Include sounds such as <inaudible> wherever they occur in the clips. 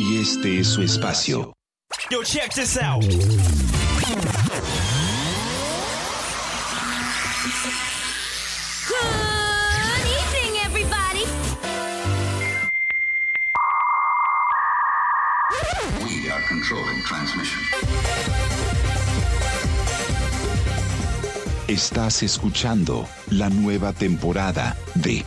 Y este es su espacio. Yo, check this out. Good evening, everybody. We are controlling transmission. Estás escuchando la nueva temporada de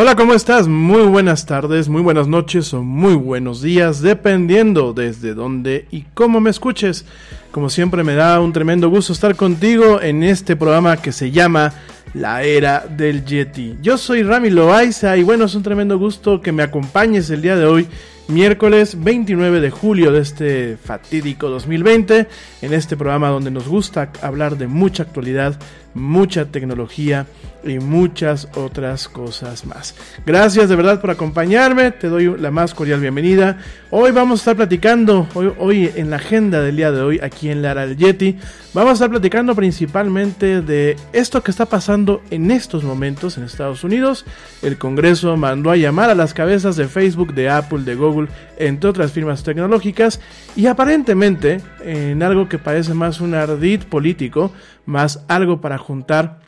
Hola, ¿cómo estás? Muy buenas tardes, muy buenas noches o muy buenos días, dependiendo desde dónde y cómo me escuches. Como siempre me da un tremendo gusto estar contigo en este programa que se llama La Era del Yeti. Yo soy Rami Loaiza y bueno, es un tremendo gusto que me acompañes el día de hoy miércoles 29 de julio de este fatídico 2020, en este programa donde nos gusta hablar de mucha actualidad, mucha tecnología y muchas otras cosas más. Gracias de verdad por acompañarme, te doy la más cordial bienvenida. Hoy vamos a estar platicando, hoy, hoy en la agenda del día de hoy, aquí en Lara el Yeti, vamos a estar platicando principalmente de esto que está pasando en estos momentos en Estados Unidos. El Congreso mandó a llamar a las cabezas de Facebook, de Apple, de Google, entre otras firmas tecnológicas, y aparentemente, en algo que parece más un ardid político, más algo para juntar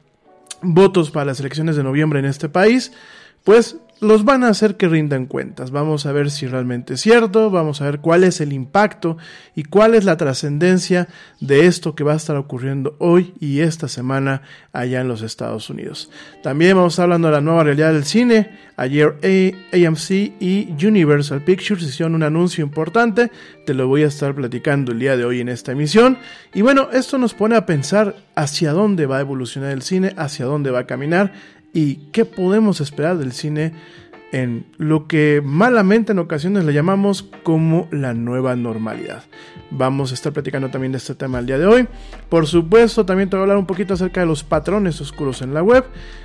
votos para las elecciones de noviembre en este país, pues los van a hacer que rindan cuentas. Vamos a ver si realmente es cierto, vamos a ver cuál es el impacto y cuál es la trascendencia de esto que va a estar ocurriendo hoy y esta semana allá en los Estados Unidos. También vamos hablando de la nueva realidad del cine. Ayer AMC y Universal Pictures hicieron un anuncio importante, te lo voy a estar platicando el día de hoy en esta emisión. Y bueno, esto nos pone a pensar hacia dónde va a evolucionar el cine, hacia dónde va a caminar y qué podemos esperar del cine en lo que malamente en ocasiones le llamamos como la nueva normalidad. Vamos a estar platicando también de este tema el día de hoy. Por supuesto, también te voy a hablar un poquito acerca de los patrones oscuros en la web,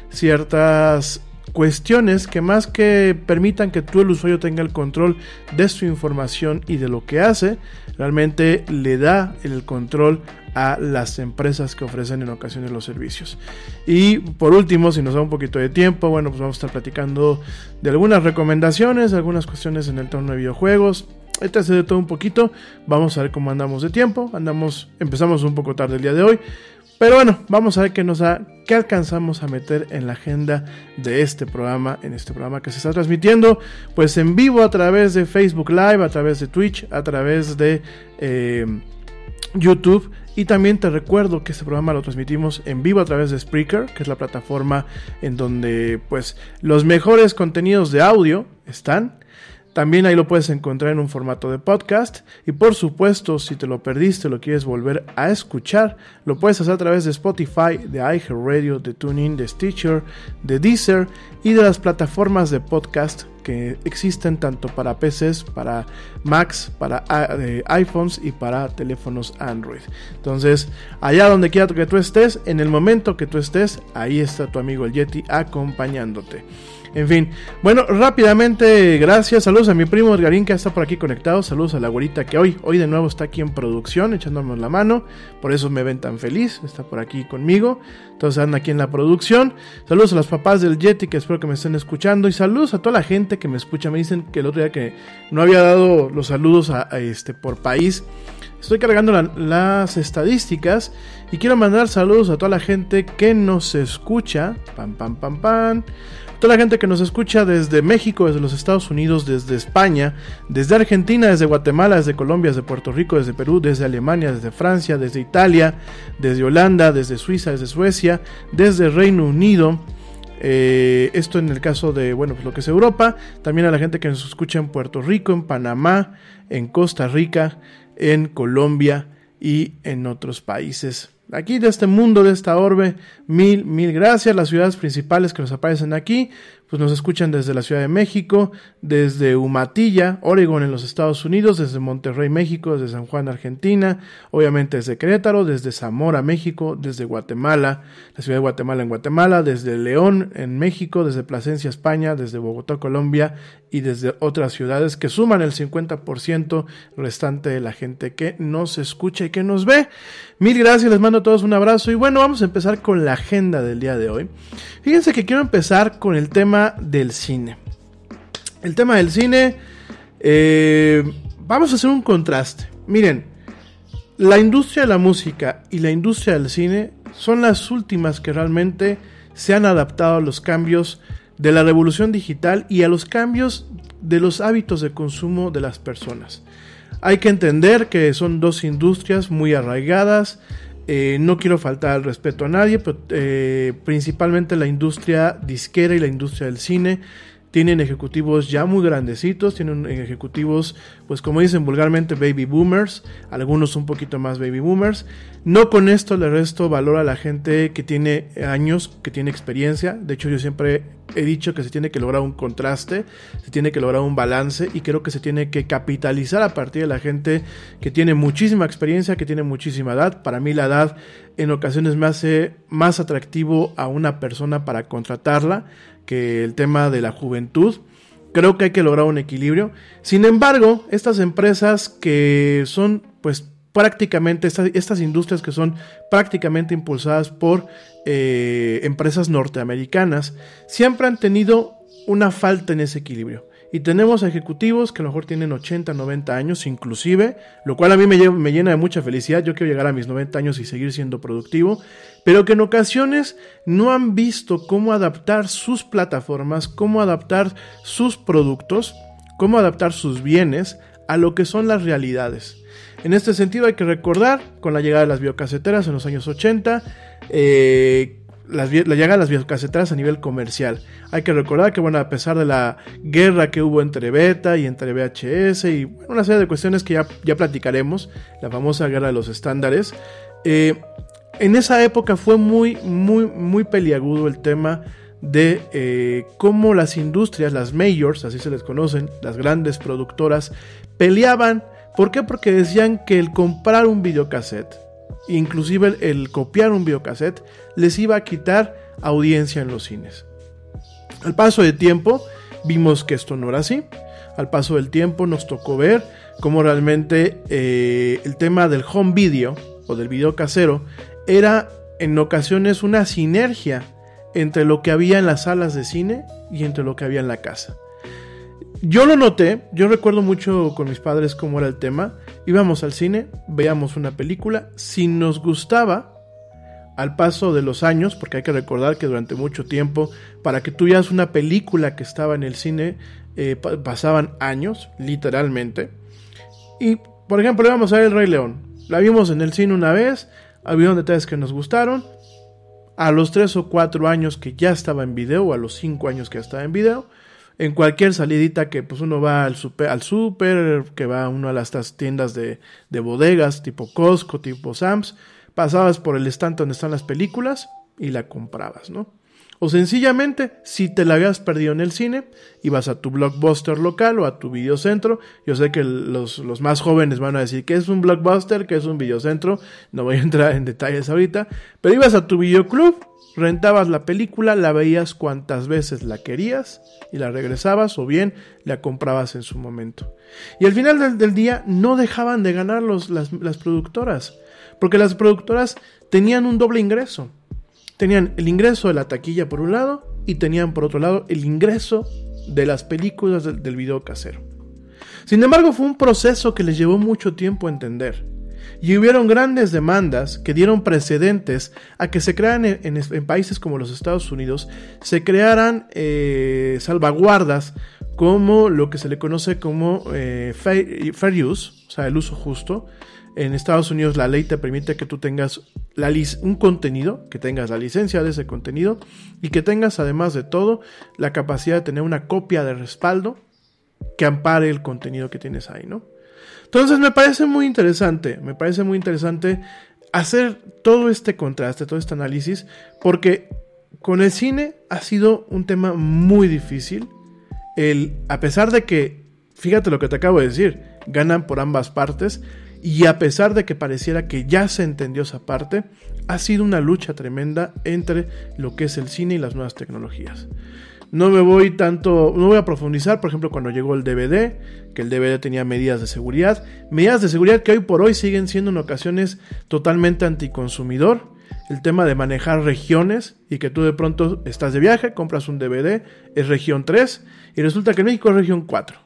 ciertas cuestiones que más que permitan que tú el usuario tenga el control de su información y de lo que hace, realmente le da el control a las empresas que ofrecen en ocasiones los servicios. Y por último, si nos da un poquito de tiempo, bueno, pues vamos a estar platicando de algunas recomendaciones, algunas cuestiones en el tono de videojuegos, este hace de todo un poquito. Vamos a ver cómo andamos de tiempo. Andamos, empezamos un poco tarde el día de hoy. Pero bueno, vamos a ver qué nos da, qué alcanzamos a meter en la agenda de este programa, en este programa que se está transmitiendo, pues en vivo a través de Facebook Live, a través de Twitch, a través de eh, YouTube. Y también te recuerdo que este programa lo transmitimos en vivo a través de Spreaker, que es la plataforma en donde pues los mejores contenidos de audio están. También ahí lo puedes encontrar en un formato de podcast. Y por supuesto, si te lo perdiste, lo quieres volver a escuchar, lo puedes hacer a través de Spotify, de iHeartRadio, de TuneIn, de Stitcher, de Deezer y de las plataformas de podcast que existen tanto para PCs, para Macs, para eh, iPhones y para teléfonos Android. Entonces, allá donde quiera que tú estés, en el momento que tú estés, ahí está tu amigo el Yeti acompañándote. En fin, bueno, rápidamente, gracias. Saludos a mi primo Edgarín que está por aquí conectado. Saludos a la güerita que hoy, hoy de nuevo está aquí en producción, echándonos la mano. Por eso me ven tan feliz. Está por aquí conmigo. Entonces anda aquí en la producción. Saludos a los papás del Yeti que espero que me estén escuchando. Y saludos a toda la gente que me escucha. Me dicen que el otro día que no había dado los saludos a, este por país. Estoy cargando las estadísticas y quiero mandar saludos a toda la gente que nos escucha. Pam, pam, pam, pam toda la gente que nos escucha desde México, desde los Estados Unidos, desde España, desde Argentina, desde Guatemala, desde Colombia, desde Puerto Rico, desde Perú, desde Alemania, desde Francia, desde Italia, desde Holanda, desde Suiza, desde Suecia, desde Reino Unido. Eh, esto en el caso de, bueno, pues lo que es Europa. También a la gente que nos escucha en Puerto Rico, en Panamá, en Costa Rica, en Colombia y en otros países aquí de este mundo, de esta orbe. Mil, mil gracias. Las ciudades principales que nos aparecen aquí, pues nos escuchan desde la Ciudad de México, desde Humatilla, Oregon en los Estados Unidos, desde Monterrey, México, desde San Juan, Argentina, obviamente desde Querétaro, desde Zamora, México, desde Guatemala, la ciudad de Guatemala en Guatemala, desde León en México, desde Plasencia, España, desde Bogotá, Colombia y desde otras ciudades que suman el 50% restante de la gente que nos escucha y que nos ve. Mil gracias, les mando a todos un abrazo y bueno, vamos a empezar con la agenda del día de hoy. Fíjense que quiero empezar con el tema del cine. El tema del cine, eh, vamos a hacer un contraste. Miren, la industria de la música y la industria del cine son las últimas que realmente se han adaptado a los cambios de la revolución digital y a los cambios de los hábitos de consumo de las personas. Hay que entender que son dos industrias muy arraigadas, Eh, no quiero faltar al respeto a nadie, pero eh, principalmente la industria disquera y la industria del cine tienen ejecutivos ya muy grandecitos, tienen ejecutivos, pues como dicen vulgarmente, baby boomers, algunos un poquito más baby boomers. No con esto le resto valor a la gente que tiene años, que tiene experiencia. De hecho, yo siempre he dicho que se tiene que lograr un contraste, se tiene que lograr un balance y creo que se tiene que capitalizar a partir de la gente que tiene muchísima experiencia, que tiene muchísima edad. Para mí la edad en ocasiones me hace más atractivo a una persona para contratarla que el tema de la juventud. Creo que hay que lograr un equilibrio. Sin embargo, estas empresas que son pues prácticamente, estas, industrias que son prácticamente impulsadas por eh, empresas norteamericanas, siempre han tenido una falta en ese equilibrio. Y tenemos ejecutivos que a lo mejor tienen 80, 90 años inclusive, lo cual a mí me, me llena de mucha felicidad. Yo quiero llegar a mis 90 años y seguir siendo productivo, pero que en ocasiones no han visto cómo adaptar sus plataformas, cómo adaptar sus productos, cómo adaptar sus bienes a lo que son las realidades. En este sentido hay que recordar, con la llegada de las biocaseteras en los años 80, eh, la llegada de las biocaseteras a nivel comercial. Hay que recordar que, bueno, a pesar de la guerra que hubo entre Beta y entre VHS y una serie de cuestiones que ya, ya platicaremos, la famosa guerra de los estándares, eh, en esa época fue muy, muy, muy peliagudo el tema de eh, cómo las industrias, las majors, así se les conocen, las grandes productoras, peleaban. ¿Por qué? Porque decían que el comprar un videocassette inclusive el, copiar un videocassette les iba a quitar audiencia en los cines. Al paso del tiempo vimos que esto no era así. Al paso del tiempo nos tocó ver cómo realmente eh, el tema del home video o del video casero era en ocasiones una sinergia entre lo que había en las salas de cine y entre lo que había en la casa. Yo lo noté, yo recuerdo mucho con mis padres cómo era el tema. Íbamos al cine, veíamos una película, si nos gustaba, al paso de los años, porque hay que recordar que durante mucho tiempo, para que tuvieras una película que estaba en el cine, eh, pasaban años, literalmente. Y, por ejemplo, íbamos a ver El Rey León. La vimos en el cine una vez, había detalles que nos gustaron. A los 3 o 4 años que ya estaba en video, o a los 5 años que ya estaba en video, en cualquier salidita que pues uno va al super, al super que va uno a las tiendas de, de bodegas tipo Costco, tipo Sam's, pasabas por el estante donde están las películas y la comprabas, ¿no? O sencillamente, si te la habías perdido en el cine, ibas a tu blockbuster local o a tu videocentro. Yo sé que los, los más jóvenes van a decir que es un blockbuster, que es un videocentro. No voy a entrar en detalles ahorita. Pero ibas a tu videoclub rentabas la película, la veías cuantas veces la querías y la regresabas o bien la comprabas en su momento. Y al final del, día no dejaban de ganar los, las, productoras, porque las productoras tenían un doble ingreso. Tenían el ingreso de la taquilla por un lado y tenían por otro lado el ingreso de las películas del, del video casero. Sin embargo, fue un proceso que les llevó mucho tiempo a entender y hubieron grandes demandas que dieron precedentes a que se crearan en, países como los Estados Unidos, se crearan eh, salvaguardas como lo que se le conoce como eh, fair, use, o sea, el uso justo. En Estados Unidos la ley te permite que tú tengas la un contenido, que tengas la licencia de ese contenido y que tengas además de todo la capacidad de tener una copia de respaldo que ampare el contenido que tienes ahí, ¿no? Entonces me parece muy interesante, me parece muy interesante hacer todo este contraste, todo este análisis, porque con el cine ha sido un tema muy difícil. El, a pesar de que, fíjate lo que te acabo de decir, ganan por ambas partes, y a pesar de que pareciera que ya se entendió esa parte, ha sido una lucha tremenda entre lo que es el cine y las nuevas tecnologías. No me voy tanto, no voy a profundizar, por ejemplo, cuando llegó el DVD, que el DVD tenía medidas de seguridad, medidas de seguridad que hoy por hoy siguen siendo en ocasiones totalmente anticonsumidor. El tema de manejar regiones y que tú de pronto estás de viaje, compras un DVD, es región 3 y resulta que en México es región 4.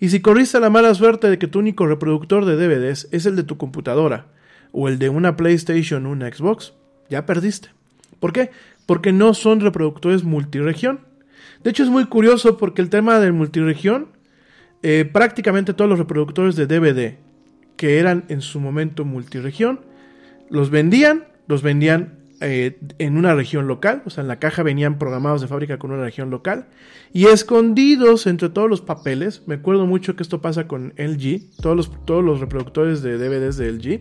Y si corriste la mala suerte de que tu único reproductor de DVDs es el de tu computadora o el de una PlayStation o una Xbox, ya perdiste. ¿Por qué? Porque no son reproductores multiregión. De hecho es muy curioso porque el tema del multiregión, eh, prácticamente todos los reproductores de DVD que eran en su momento multiregión, los vendían, los vendían eh, en una región local, o sea, en la caja venían programados de fábrica con una región local, y escondidos entre todos los papeles, me acuerdo mucho que esto pasa con LG, todos los, todos los reproductores de DVDs de LG,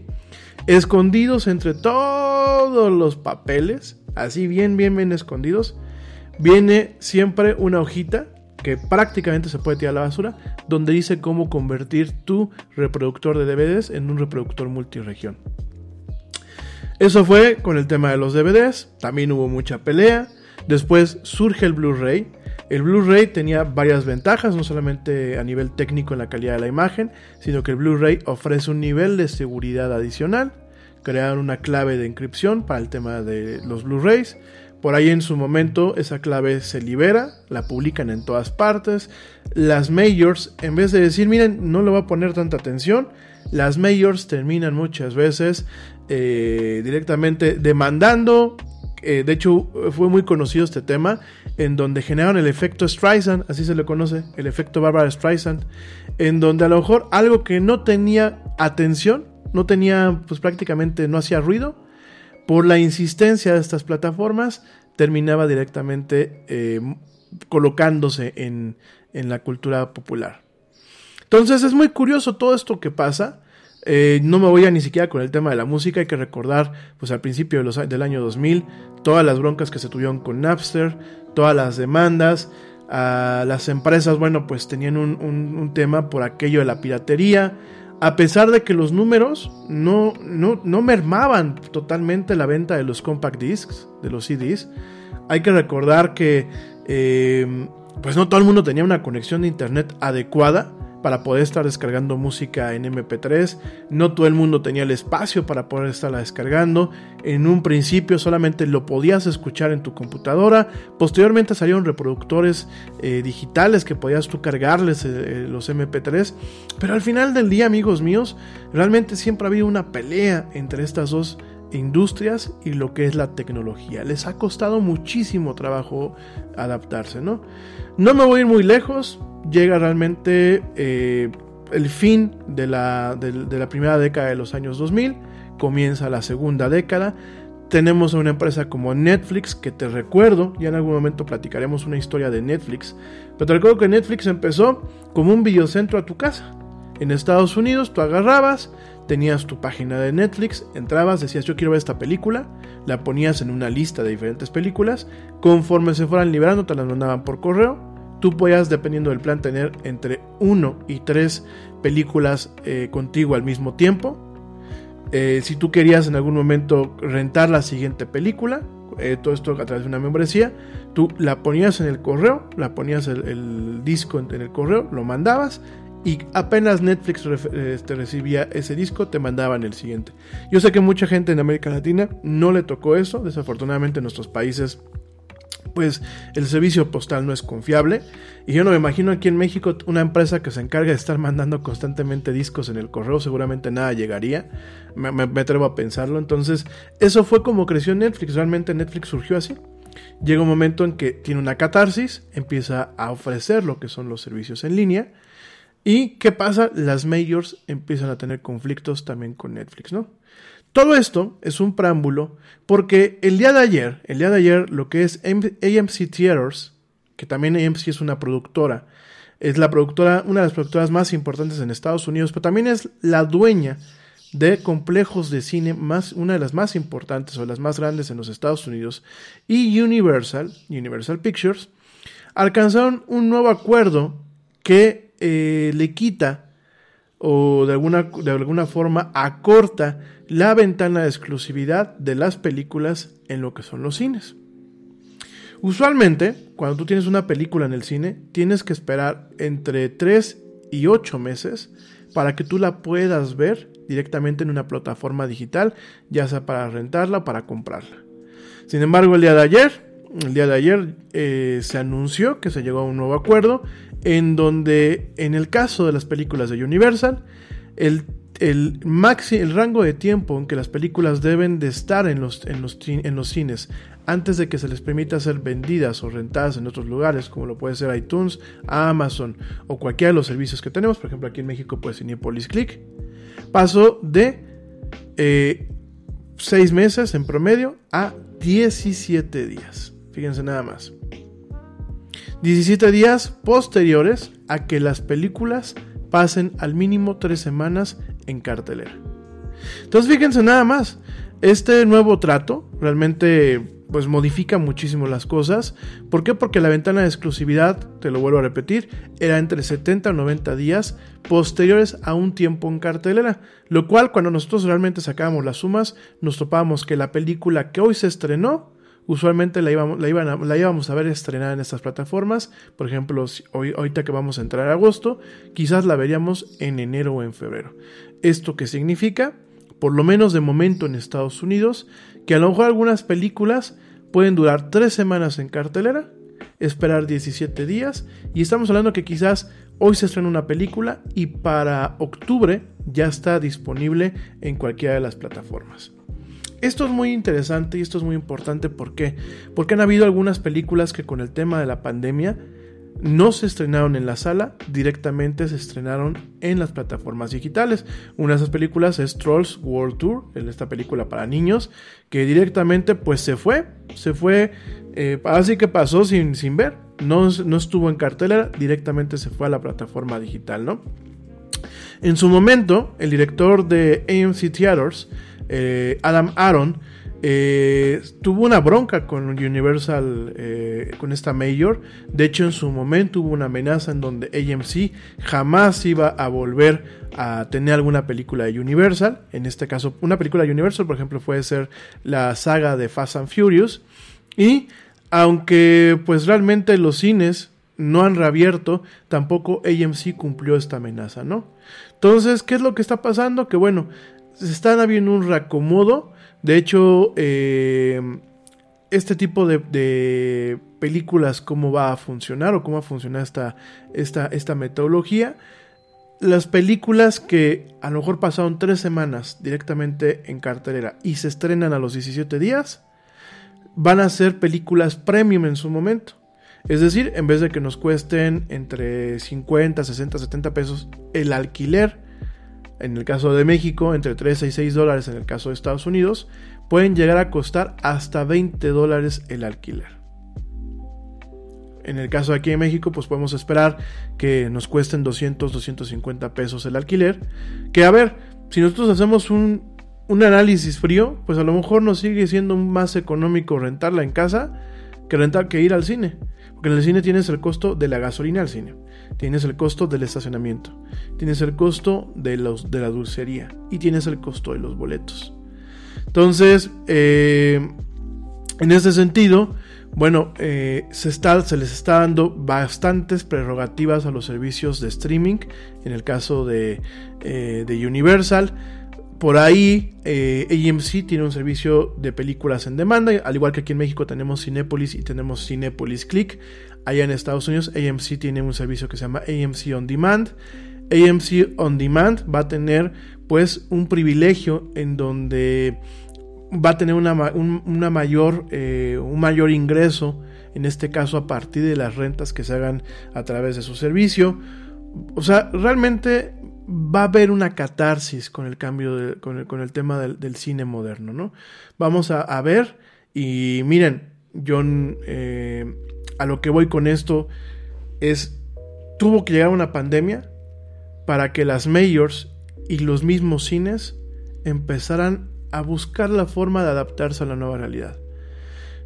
escondidos entre todos los papeles, así bien, bien, bien escondidos, viene siempre una hojita que prácticamente se puede tirar a la basura, donde dice cómo convertir tu reproductor de DVDs en un reproductor multiregión. Eso fue con el tema de los DVDs, también hubo mucha pelea. Después surge el Blu-ray. El Blu-ray tenía varias ventajas, no solamente a nivel técnico en la calidad de la imagen, sino que el Blu-ray ofrece un nivel de seguridad adicional. Crearon una clave de encripción para el tema de los Blu-rays. Por ahí en su momento esa clave se libera, la publican en todas partes. Las majors, en vez de decir, miren, no le voy a poner tanta atención, las majors terminan muchas veces eh, directamente demandando. Eh, de hecho, fue muy conocido este tema, en donde generaron el efecto Streisand, así se le conoce, el efecto Barbara Streisand, en donde a lo mejor algo que no tenía atención, no tenía, pues prácticamente no hacía ruido, por la insistencia de estas plataformas, terminaba directamente eh, colocándose en, en, la cultura popular. Entonces es muy curioso todo esto que pasa. Eh, no me voy a ni siquiera con el tema de la música, hay que recordar, pues al principio del año 2000, todas las broncas que se tuvieron con Napster, todas las demandas, a las empresas, bueno, pues tenían un, un tema por aquello de la piratería, a pesar de que los números no, no, mermaban totalmente la venta de los compact discs, de los CDs, hay que recordar que eh, pues no todo el mundo tenía una conexión de internet adecuada para poder estar descargando música en MP3. No todo el mundo tenía el espacio para poder estarla descargando. En un principio solamente lo podías escuchar en tu computadora. Posteriormente salieron reproductores eh, digitales que podías tú cargarles eh, eh, los MP3. Pero al final del día, amigos míos, realmente siempre ha habido una pelea entre estas dos industrias y lo que es la tecnología. Les ha costado muchísimo trabajo adaptarse, ¿no? No me voy a ir muy lejos, llega realmente eh, el fin de la, de, la, primera década de los años 2000, comienza la segunda década. Tenemos una empresa como Netflix, que te recuerdo, ya en algún momento platicaremos una historia de Netflix, pero te recuerdo que Netflix empezó como un videocentro a tu casa. En Estados Unidos tú agarrabas, tenías tu página de Netflix, entrabas, decías yo quiero ver esta película, la ponías en una lista de diferentes películas, conforme se fueran liberando te las mandaban por correo, tú podías, dependiendo del plan, tener entre 1 y 3 películas eh, contigo al mismo tiempo. Eh, si tú querías en algún momento rentar la siguiente película, eh, todo esto a través de una membresía, tú la ponías en el correo, la ponías el, disco en, el correo, lo mandabas y apenas Netflix este, recibía ese disco, te mandaban el siguiente. Yo sé que mucha gente en América Latina no le tocó eso, desafortunadamente en nuestros países pues el servicio postal no es confiable. Y yo no me imagino aquí en México una empresa que se encarga de estar mandando constantemente discos en el correo, seguramente nada llegaría. Me, atrevo a pensarlo. Entonces, eso fue como creció Netflix. Realmente Netflix surgió así. Llega un momento en que tiene una catarsis, empieza a ofrecer lo que son los servicios en línea. ¿Y qué pasa? Las majors empiezan a tener conflictos también con Netflix, ¿no? Todo esto es un preámbulo porque el día de ayer, el día de ayer, lo que es AMC Theaters, que también AMC es una productora, es la productora, una de las productoras más importantes en Estados Unidos, pero también es la dueña de complejos de cine más, una de las más importantes o las más grandes en los Estados Unidos, y Universal, Universal Pictures, alcanzaron un nuevo acuerdo que eh, le quita o de alguna, de alguna forma acorta la ventana de exclusividad de las películas en lo que son los cines. Usualmente, cuando tú tienes una película en el cine, tienes que esperar entre 3 y 8 meses para que tú la puedas ver directamente en una plataforma digital, ya sea para rentarla o para comprarla. Sin embargo, el día de ayer, el día de ayer eh, se anunció que se llegó a un nuevo acuerdo en donde en el caso de las películas de Universal, el, el, el rango de tiempo en que las películas deben de estar en los, en, los, cines antes de que se les permita ser vendidas o rentadas en otros lugares, como lo puede ser iTunes, Amazon o cualquiera de los servicios que tenemos, por ejemplo aquí en México puede ser Cinepolis Click, pasó de 6 meses en promedio a 17 días. Fíjense nada más. 17 días posteriores a que las películas pasen al mínimo 3 semanas en cartelera. Entonces fíjense nada más, este nuevo trato realmente pues modifica muchísimo las cosas. ¿Por qué? Porque la ventana de exclusividad, te lo vuelvo a repetir, era entre 70 o 90 días posteriores a un tiempo en cartelera. Lo cual cuando nosotros realmente sacábamos las sumas, nos topábamos que la película que hoy se estrenó, usualmente la íbamos, a, ver estrenada en estas plataformas. Por ejemplo, hoy, ahorita que vamos a entrar a agosto, quizás la veríamos en enero o en febrero. ¿Esto qué significa? Por lo menos de momento en Estados Unidos, que a lo mejor algunas películas pueden durar 3 semanas en cartelera, esperar 17 días y estamos hablando que quizás hoy se estrena una película y para octubre ya está disponible en cualquiera de las plataformas. Esto es muy interesante y esto es muy importante ¿por qué? porque han habido algunas películas que con el tema de la pandemia no se estrenaron en la sala, directamente se estrenaron en las plataformas digitales. Una de esas películas es Trolls World Tour, esta película para niños, que directamente pues se fue, se fue, eh, así que pasó sin, sin ver, no, no estuvo en cartelera, directamente se fue a la plataforma digital, ¿no? En su momento, el director de AMC Theaters, eh, Adam Aaron, eh, tuvo una bronca con Universal, eh, con esta Mayor. De hecho, en su momento hubo una amenaza en donde AMC jamás iba a volver a tener alguna película de Universal. En este caso, una película de Universal, por ejemplo, puede ser la saga de Fast and Furious. Y aunque pues realmente los cines no han reabierto, tampoco AMC cumplió esta amenaza, ¿no? Entonces, ¿qué es lo que está pasando? Que bueno, están habiendo un reacomodo de hecho, eh, este tipo de, películas, cómo va a funcionar o cómo va a funcionar esta, esta, esta metodología. Las películas que a lo mejor pasaron tres semanas directamente en cartelera y se estrenan a los 17 días, van a ser películas premium en su momento. Es decir, en vez de que nos cuesten entre 50, 60, 70 pesos el alquiler en el caso de México, entre 3 y 6 dólares en el caso de Estados Unidos, pueden llegar a costar hasta 20 dólares el alquiler. En el caso de aquí en México, pues podemos esperar que nos cuesten 200, 250 pesos el alquiler. Que a ver, si nosotros hacemos un, un análisis frío, pues a lo mejor nos sigue siendo más económico rentarla en casa que rentar que ir al cine. En el cine tienes el costo de la gasolina al cine, tienes el costo del estacionamiento, tienes el costo de, los, de la dulcería y tienes el costo de los boletos. Entonces, eh, en ese sentido, bueno, eh, se, está, se les está dando bastantes prerrogativas a los servicios de streaming, en el caso de, eh, de Universal. Por ahí, AMC tiene un servicio de películas en demanda, al igual que aquí en México tenemos Cinepolis y tenemos Cinepolis Click. Allá en Estados Unidos, AMC tiene un servicio que se llama AMC On Demand. AMC On Demand va a tener pues un privilegio en donde va a tener una, mayor, eh, un mayor ingreso, en este caso a partir de las rentas que se hagan a través de su servicio. O sea, realmente va a haber una catarsis con el cambio, con, el, tema del, cine moderno, ¿no? Vamos a, ver y miren, yo eh, a lo que voy con esto es, tuvo que llegar una pandemia para que las mayors y los mismos cines empezaran a buscar la forma de adaptarse a la nueva realidad.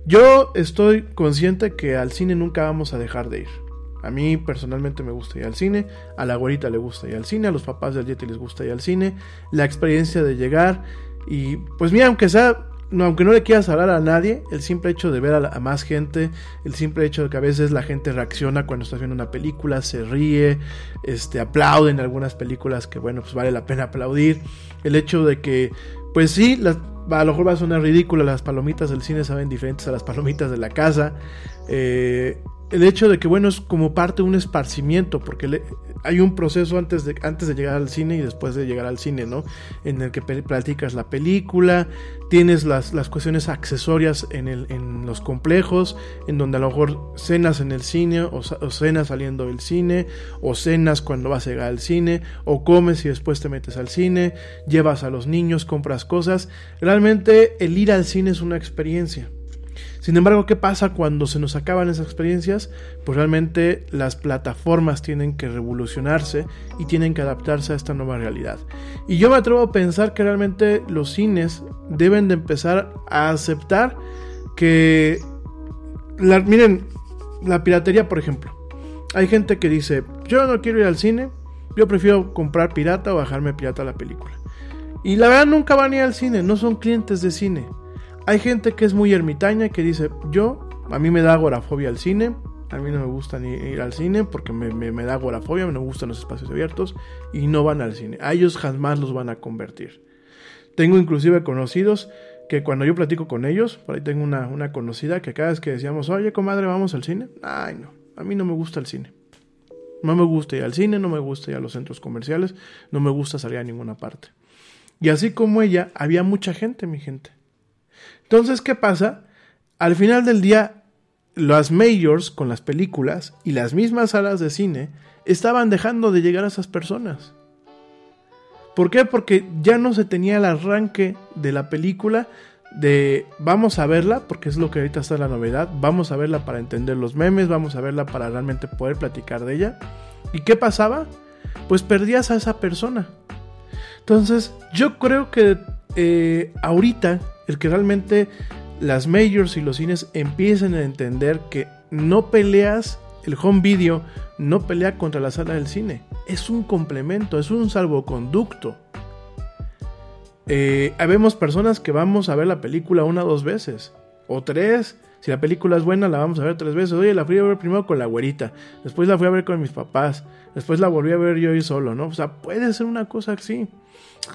Yo estoy consciente que al cine nunca vamos a dejar de ir. A mí personalmente me gusta ir al cine, a la güerita le gusta ir al cine, a los papás del Yeti les gusta ir al cine, la experiencia de llegar y pues mira, aunque sea no, aunque no le quieras hablar a nadie, el simple hecho de ver a, más gente, el simple hecho de que a veces la gente reacciona cuando estás viendo una película, se ríe, este, aplaude en algunas películas que bueno, pues vale la pena aplaudir, el hecho de que pues sí, a lo mejor va a sonar ridículo, las palomitas del cine saben diferentes a las palomitas de la casa. Eh, el hecho de que, bueno, es como parte de un esparcimiento, porque le- hay un proceso antes de, antes de llegar al cine y después de llegar al cine, ¿no? En el que platicas la película, tienes las, las cuestiones accesorias en, el, en los complejos, en donde a lo mejor cenas en el cine, o, o cenas saliendo del cine, o cenas cuando vas a llegar al cine, o comes y después te metes al cine, llevas a los niños, compras cosas. Realmente el ir al cine es una experiencia. Sin embargo, ¿qué pasa cuando se nos acaban esas experiencias? Pues realmente las plataformas tienen que revolucionarse y tienen que adaptarse a esta nueva realidad. Y yo me atrevo a pensar que realmente los cines deben de empezar a aceptar que... la- miren, la piratería, por ejemplo. Hay gente que dice, yo no quiero ir al cine, yo prefiero comprar pirata o bajarme pirata la película. Y la verdad nunca van a ir al cine, no son clientes de cine. Hay gente que es muy ermitaña que dice, yo, a mí me da agorafobia al cine, a mí no me gusta ni ir al cine porque me, me- da agorafobia, me no gustan los espacios abiertos y no van al cine. A ellos jamás los van a convertir. Tengo inclusive conocidos que cuando yo platico con ellos, por ahí tengo una, una conocida que cada vez que decíamos, oye comadre, vamos al cine, ay no, a mí no me gusta el cine. No me gusta ir al cine, no me gusta ir a los centros comerciales, no me gusta salir a ninguna parte. Y así como ella, había mucha gente, mi gente. Entonces, ¿qué pasa? Al final del día, las majors con las películas y las mismas salas de cine estaban dejando de llegar a esas personas. ¿Por qué? Porque ya no se tenía el arranque de la película de vamos a verla, porque es lo que ahorita está la novedad, vamos a verla para entender los memes, vamos a verla para realmente poder platicar de ella. ¿Y qué pasaba? Pues perdías a esa persona. Entonces, yo creo que eh, ahorita el que realmente las majors y los cines empiecen a entender que no peleas el home video, no pelea contra la sala del cine. Es un complemento, es un salvoconducto. Eh, habemos personas que vamos a ver la película una o dos veces, o tres. Si la película es buena, la vamos a ver tres veces. Oye, la fui a ver primero con la güerita, después la fui a ver con mis papás, después la volví a ver yo y solo, ¿no? O sea, puede ser una cosa así.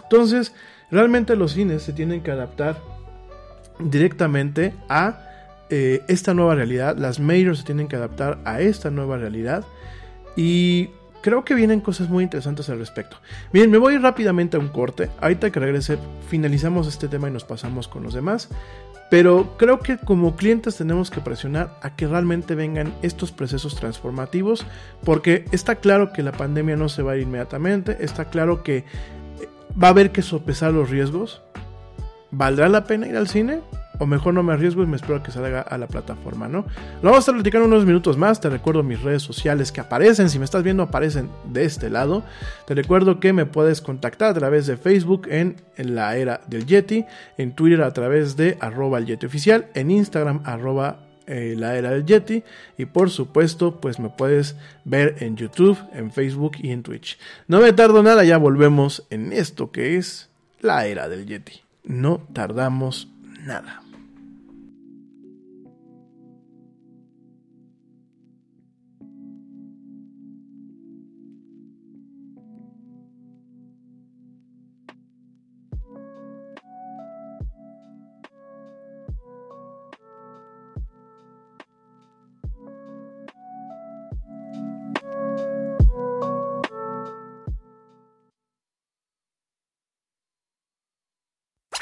Entonces, realmente los cines se tienen que adaptar directamente a eh, esta nueva realidad. Las majors se tienen que adaptar a esta nueva realidad. Y creo que vienen cosas muy interesantes al respecto. Bien, me voy rápidamente a un corte. Ahorita que regrese, finalizamos este tema y nos pasamos con los demás. Pero creo que como clientes tenemos que presionar a que realmente vengan estos procesos transformativos. Porque está claro que la pandemia no se va a ir inmediatamente. Está claro que eh, va a haber que sopesar los riesgos. ¿Valdrá la pena ir al cine? O mejor no me arriesgo y me espero a que salga a la plataforma, ¿no? Lo vamos a platicando unos minutos más. Te recuerdo mis redes sociales que aparecen. Si me estás viendo, aparecen de este lado. Te recuerdo que me puedes contactar a través de Facebook en, en la era del Yeti. En Twitter a través de arroba el Yeti oficial. En Instagram arroba eh, la era del Yeti. Y por supuesto, pues me puedes ver en YouTube, en Facebook y en Twitch. No me tardo nada, ya volvemos en esto que es la era del Yeti. No tardamos nada.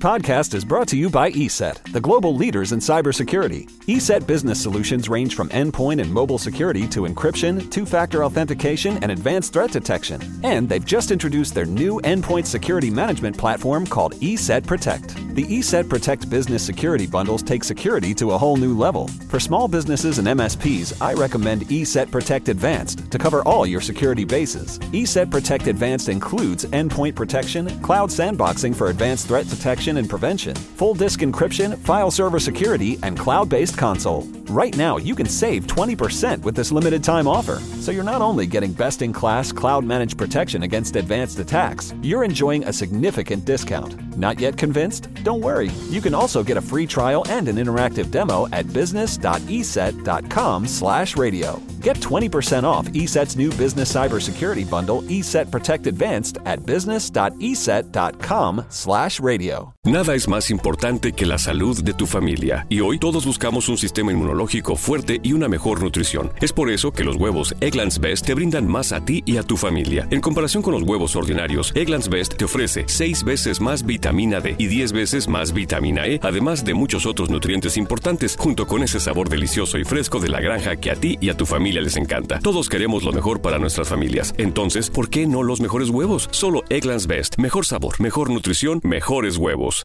Podcast is brought to you by ESET, the global leaders in cybersecurity. ESET business solutions range from endpoint and mobile security to encryption, two factor authentication, and advanced threat detection. And they've just introduced their new endpoint security management platform called ESET Protect. The ESET Protect business security bundles take security to a whole new level. For small businesses and MSPs, I recommend ESET Protect Advanced to cover all your security bases. ESET Protect Advanced includes endpoint protection, cloud sandboxing for advanced threat detection and prevention, full disk encryption, file server security, and cloud based console. Right now, you can save 20% with this limited time offer. So you're not only getting best in class cloud managed protection against advanced attacks, you're enjoying a significant discount. Not yet convinced? Don't worry. You can also get a free trial and an interactive demo at business.eset.com/radio. Get 20% off ESET's new business cybersecurity bundle, ESET Protect Advanced, at business.eset.com/radio. Nada es más importante que la salud de tu familia, y hoy todos buscamos un sistema inmunológico fuerte y una mejor nutrición. Es por eso que los huevos Egglands Best te brindan más a ti y a tu familia. En comparación con los huevos ordinarios, Egglands Best te ofrece 6 veces más vitamina D y 10 veces más vitamina E, además de muchos otros nutrientes importantes, junto con ese sabor delicioso y fresco de la granja que a ti y a tu familia les encanta. Todos queremos lo mejor para nuestras familias. Entonces, ¿por qué no los mejores huevos? Solo Egglands Best. Mejor sabor, mejor nutrición, mejores huevos.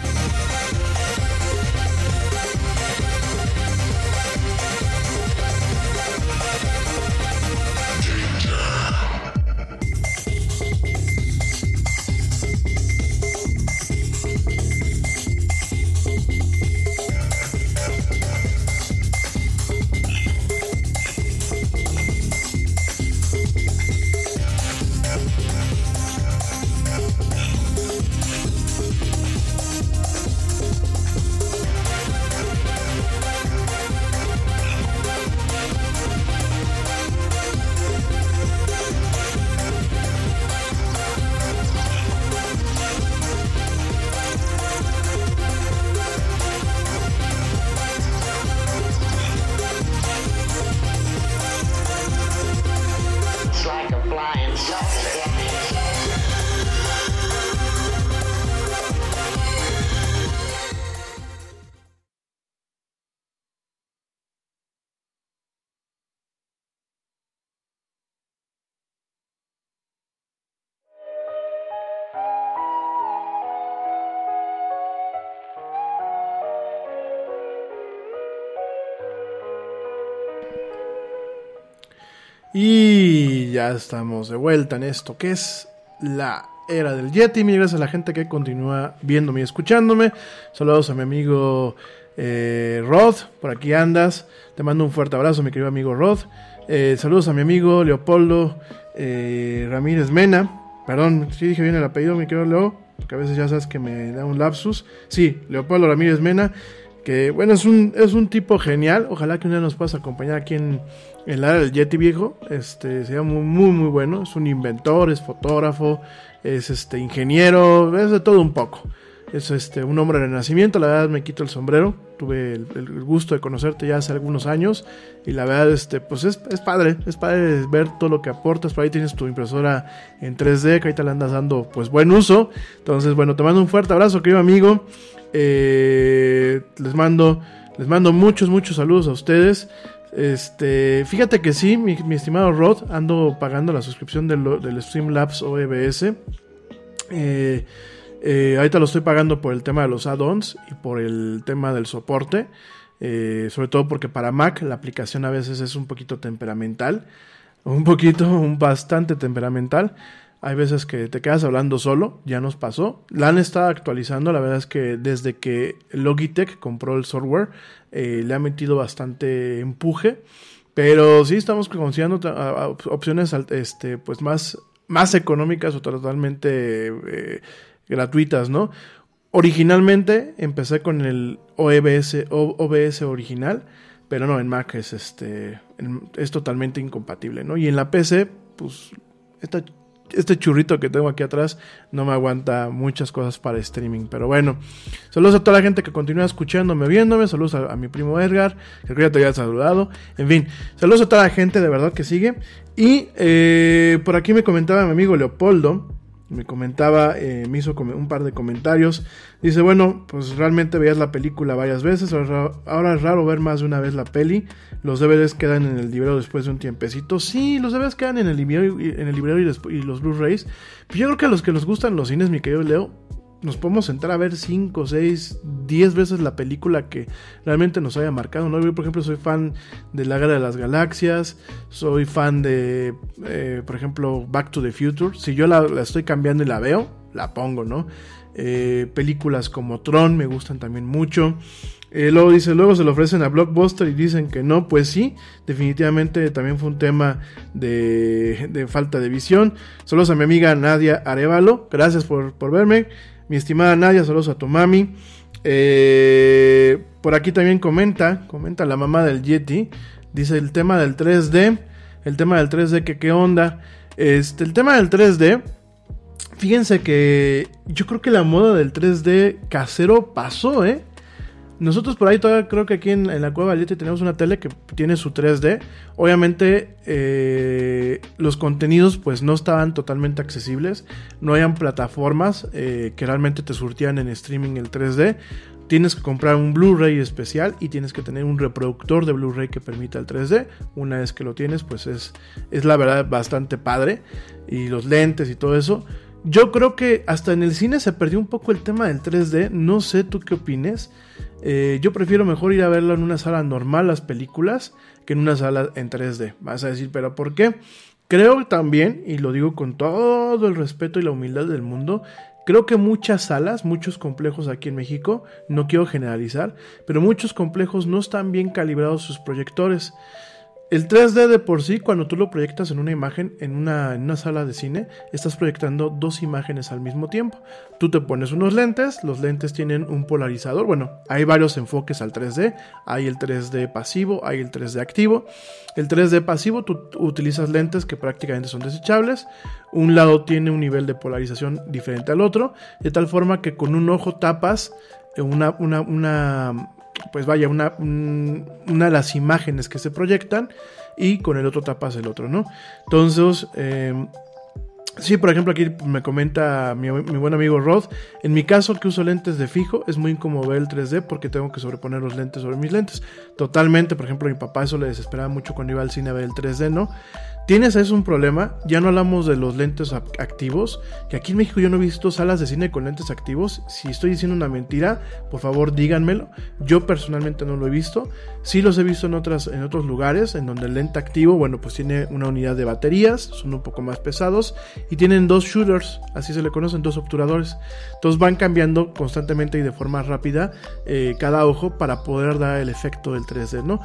Y ya estamos de vuelta en esto que es la era del Yeti. Mil gracias a la gente que continúa viéndome y escuchándome. Saludos a mi amigo eh, Rod, por aquí andas. Te mando un fuerte abrazo, mi querido amigo Rod. Eh, saludos a mi amigo Leopoldo eh, Ramírez Mena. Perdón, si dije bien el apellido, mi querido Leo, porque a veces ya sabes que me da un lapsus. Sí, Leopoldo Ramírez Mena, que bueno, es un, es un tipo genial. Ojalá que un día nos puedas acompañar aquí en, el área del Yeti viejo. Este, sería muy, muy, muy bueno. Es un inventor, es fotógrafo, es este ingeniero, es de todo un poco. Es este un hombre de nacimiento, la verdad me quito el sombrero. Tuve el, gusto de conocerte ya hace algunos años y la verdad este pues es, es, padre, es padre ver todo lo que aportas. Por ahí tienes tu impresora en 3D, que te la andas dando pues buen uso. Entonces, bueno, te mando un fuerte abrazo, querido amigo. Eh, les mando les mando muchos muchos saludos a ustedes. Este, fíjate que sí, mi, estimado Rod, ando pagando la suscripción del, Streamlabs OBS. Eh, eh, ahorita lo estoy pagando por el tema de los add-ons y por el tema del soporte. Sobre todo porque para Mac la aplicación a veces es un poquito temperamental. Un poquito, un bastante temperamental. Hay veces que te quedas hablando solo, ya nos pasó. La han estado actualizando, la verdad es que desde que Logitech compró el software, eh, le ha metido bastante empuje. Pero sí estamos considerando opciones este, pues más, más económicas o totalmente eh, gratuitas, ¿no? Originalmente empecé con el OBS, OBS original, pero no, en Mac es, este, es totalmente incompatible, ¿no? Y en la PC, pues, esta este churrito que tengo aquí atrás no me aguanta muchas cosas para streaming. Pero bueno, saludos a toda la gente que continúa escuchándome, viéndome. Saludos a, mi primo Edgar, que creo que ya te había saludado. En fin, saludos a toda la gente de verdad que sigue. Y eh, por aquí me comentaba mi amigo Leopoldo. Me comentaba, eh, me hizo un par de comentarios. Dice, bueno, pues realmente veías la película varias veces. Ahora es raro ver más de una vez la peli. Los DVDs quedan en el librero después de un tiempecito. Sí, los DVDs quedan en el librero, en el librero y, los Blu-rays. Pero yo creo que a los que nos gustan los cines, mi querido Leo, nos podemos sentar a ver 5, 6, 10 veces la película que realmente nos haya marcado. ¿no? Yo, por ejemplo, soy fan de La Guerra de las Galaxias, soy fan de, eh, por ejemplo, Back to the Future. Si yo la, estoy cambiando y la veo, la pongo, ¿no? Eh, películas como Tron me gustan también mucho. Eh, luego dice, luego se lo ofrecen a Blockbuster y dicen que no, pues sí, definitivamente también fue un tema de, falta de visión. Saludos a mi amiga Nadia Arevalo, gracias por verme. Mi estimada Nadia, saludos a tu mami. Eh, por aquí también comenta, comenta la mamá del Yeti. Dice el tema del 3D. El tema del 3D, que qué onda. Este, el tema del 3D. Fíjense que yo creo que la moda del 3D casero pasó, ¿eh? Nosotros por ahí todavía creo que aquí en, la cueva Yeti tenemos una tele que tiene su 3D. Obviamente eh, los contenidos pues no estaban totalmente accesibles. No hayan plataformas eh, que realmente te surtían en streaming el 3D. Tienes que comprar un Blu-ray especial y tienes que tener un reproductor de Blu-ray que permita el 3D. Una vez que lo tienes pues es, es la verdad bastante padre. Y los lentes y todo eso. Yo creo que hasta en el cine se perdió un poco el tema del 3D. No sé tú qué opines. Eh, yo prefiero mejor ir a verlo en una sala normal, las películas, que en una sala en 3D. Vas a decir, pero ¿por qué? Creo también, y lo digo con todo el respeto y la humildad del mundo, creo que muchas salas, muchos complejos aquí en México, no quiero generalizar, pero muchos complejos no están bien calibrados sus proyectores. El 3D de por sí, cuando tú lo proyectas en una imagen, en una, sala de cine, estás proyectando dos imágenes al mismo tiempo. Tú te pones unos lentes, los lentes tienen un polarizador. Bueno, hay varios enfoques al 3D. Hay el 3D pasivo, hay el 3D activo. El 3D pasivo, tú utilizas lentes que prácticamente son desechables. Un lado tiene un nivel de polarización diferente al otro, de tal forma que con un ojo tapas una, una, una pues vaya, una, una de las imágenes que se proyectan y con el otro tapas el otro, ¿no? Entonces, eh, sí, por ejemplo, aquí me comenta mi, mi, buen amigo Rod, en mi caso que uso lentes de fijo, es muy incómodo ver el 3D porque tengo que sobreponer los lentes sobre mis lentes. Totalmente, por ejemplo, a mi papá eso le desesperaba mucho cuando iba al cine a ver el 3D, ¿no? Tienes eso un problema, ya no hablamos de los lentes activos, que aquí en México yo no he visto salas de cine con lentes activos. Si estoy diciendo una mentira, por favor díganmelo. Yo personalmente no lo he visto. Sí los he visto en, otras, en otros lugares, en donde el lente activo, bueno, pues tiene una unidad de baterías, son un poco más pesados y tienen dos shooters, así se le conocen, dos obturadores. Entonces van cambiando constantemente y de forma rápida eh, cada ojo para poder dar el efecto del 3D, ¿no?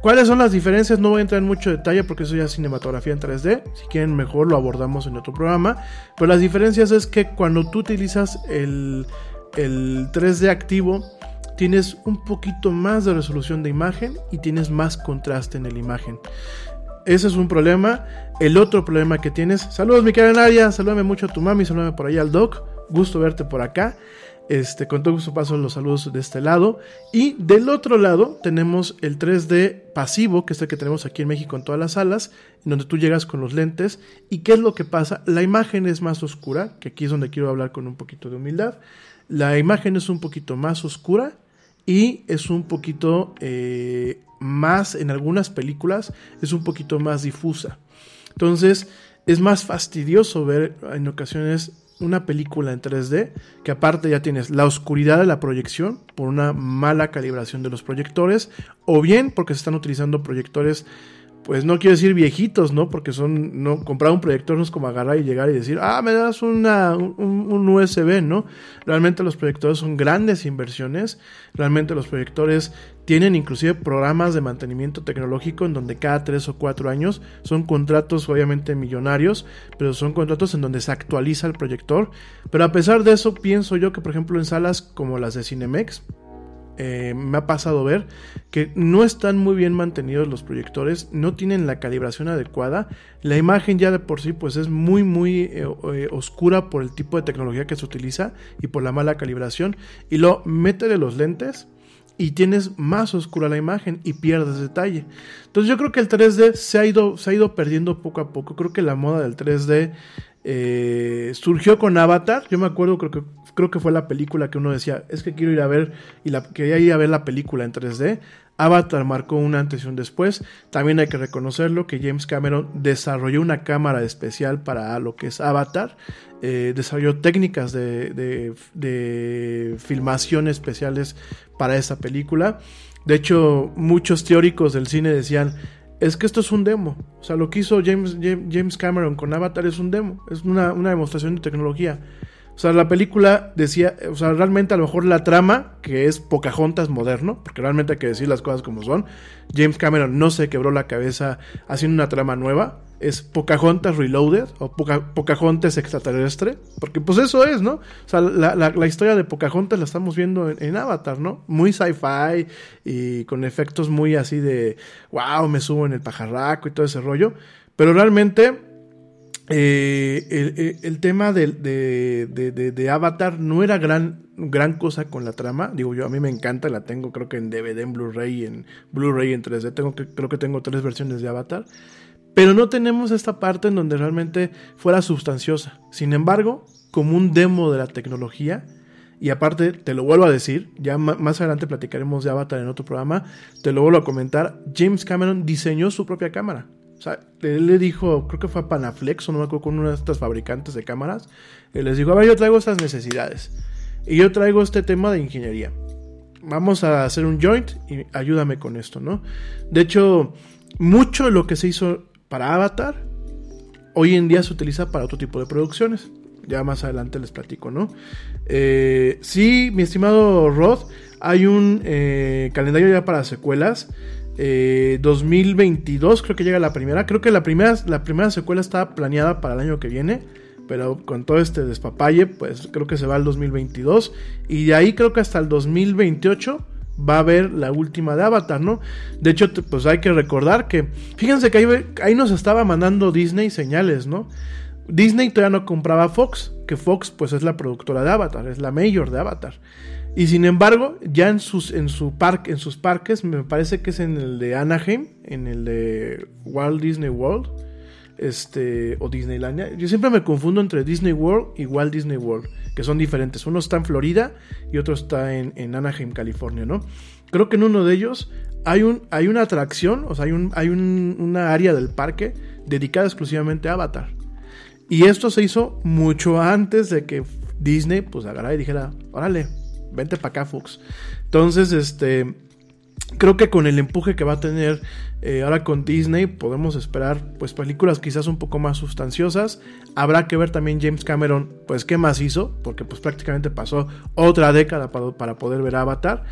¿Cuáles son las diferencias? No voy a entrar en mucho detalle porque eso ya es cinematografía en 3D. Si quieren mejor lo abordamos en otro programa. Pero las diferencias es que cuando tú utilizas el, el 3D activo, tienes un poquito más de resolución de imagen y tienes más contraste en la imagen. Ese es un problema. El otro problema que tienes. Saludos, mi querida Nadia. Salúdame mucho a tu mami. Salúdame por allá al doc. Gusto verte por acá. Este, con todo gusto paso los saludos de este lado. Y del otro lado tenemos el 3D pasivo, que es el que tenemos aquí en México en todas las salas, en donde tú llegas con los lentes. ¿Y qué es lo que pasa? La imagen es más oscura, que aquí es donde quiero hablar con un poquito de humildad. La imagen es un poquito más oscura y es un poquito eh, más, en algunas películas, es un poquito más difusa. Entonces, es más fastidioso ver en ocasiones una película en 3D, que aparte ya tienes la oscuridad de la proyección por una mala calibración de los proyectores, o bien porque se están utilizando proyectores, pues no quiero decir viejitos, ¿no? Porque son, no, comprar un proyector no es como agarrar y llegar y decir, ah, me das un, un USB, ¿no? Realmente los proyectores son grandes inversiones, realmente los proyectores tienen inclusive programas de mantenimiento tecnológico en donde cada tres o cuatro años son contratos obviamente millonarios, pero son contratos en donde se actualiza el proyector. Pero a pesar de eso, pienso yo que por ejemplo en salas como las de Cinemex, eh, me ha pasado ver que no están muy bien mantenidos los proyectores, no tienen la calibración adecuada, la imagen ya de por sí pues es muy muy eh, eh, oscura por el tipo de tecnología que se utiliza y por la mala calibración y lo mete de los lentes y tienes más oscura la imagen y pierdes detalle. Entonces yo creo que el 3D se ha ido, se ha ido perdiendo poco a poco. Creo que la moda del 3D eh, surgió con Avatar. Yo me acuerdo, creo que, creo que fue la película que uno decía, es que quiero ir a ver, y la, quería ir a ver la película en 3D. Avatar marcó un antes y un después. También hay que reconocerlo que James Cameron desarrolló una cámara especial para lo que es Avatar. Eh, desarrolló técnicas de, de, filmación especiales para esa película. De hecho, muchos teóricos del cine decían, es que esto es un demo. O sea, lo que hizo James, James Cameron con Avatar es un demo, es una, una demostración de tecnología. O sea, la película decía, o sea, realmente a lo mejor la trama, que es Pocahontas moderno, porque realmente hay que decir las cosas como son. James Cameron no se quebró la cabeza haciendo una trama nueva. Es Pocahontas Reloaded o Poca, Pocahontas extraterrestre, porque pues eso es, ¿no? O sea, la, la, la historia de Pocahontas la estamos viendo en, en Avatar, ¿no? Muy sci-fi y con efectos muy así de, wow, me subo en el pajarraco y todo ese rollo. Pero realmente eh, el, tema de, Avatar no era gran, cosa con la trama. Digo, yo a mí me encanta, la tengo creo que en DVD, en Blu-ray, en Blu-ray en 3D. Tengo que, creo que tengo tres versiones de Avatar. Pero no tenemos esta parte en donde realmente fuera sustanciosa. Sin embargo, como un demo de la tecnología, y aparte, te lo vuelvo a decir, ya más adelante platicaremos de Avatar en otro programa, te lo vuelvo a comentar, James Cameron diseñó su propia cámara. O sea, él le dijo, creo que fue a Panaflex o no me acuerdo con una de estas fabricantes de cámaras. Él les dijo, a ver, yo traigo estas necesidades. Y yo traigo este tema de ingeniería. Vamos a hacer un joint y ayúdame con esto, ¿no? De hecho, mucho de lo que se hizo para Avatar, hoy en día se utiliza para otro tipo de producciones. Ya más adelante les platico, ¿no? Eh, sí, mi estimado Rod, hay un eh, calendario ya para secuelas. Eh, 2022 creo que llega la primera. Creo que la primera, la primera secuela está planeada para el año que viene. Pero con todo este despapalle, pues creo que se va al 2022. Y de ahí creo que hasta el 2028 va a haber la última de Avatar, ¿no? De hecho, pues hay que recordar que, fíjense que ahí, ahí nos estaba mandando Disney señales, ¿no? Disney todavía no compraba Fox, que Fox pues es la productora de Avatar, es la mayor de Avatar. Y sin embargo, ya en sus, en su parque, en sus parques, me parece que es en el de Anaheim, en el de Walt Disney World, este, o Disneylandia. Yo siempre me confundo entre Disney World y Walt Disney World, que son diferentes. Uno está en Florida y otro está en, en Anaheim, California, ¿no? creo que en uno de ellos hay, un, hay una atracción, o sea, hay, un, hay un, una área del parque dedicada exclusivamente a Avatar. Y esto se hizo mucho antes de que Disney pues agarrara y dijera, órale, vente para acá, Fox. Entonces, este, creo que con el empuje que va a tener eh, ahora con Disney podemos esperar pues películas quizás un poco más sustanciosas. Habrá que ver también James Cameron pues qué más hizo, porque pues prácticamente pasó otra década para, para poder ver Avatar.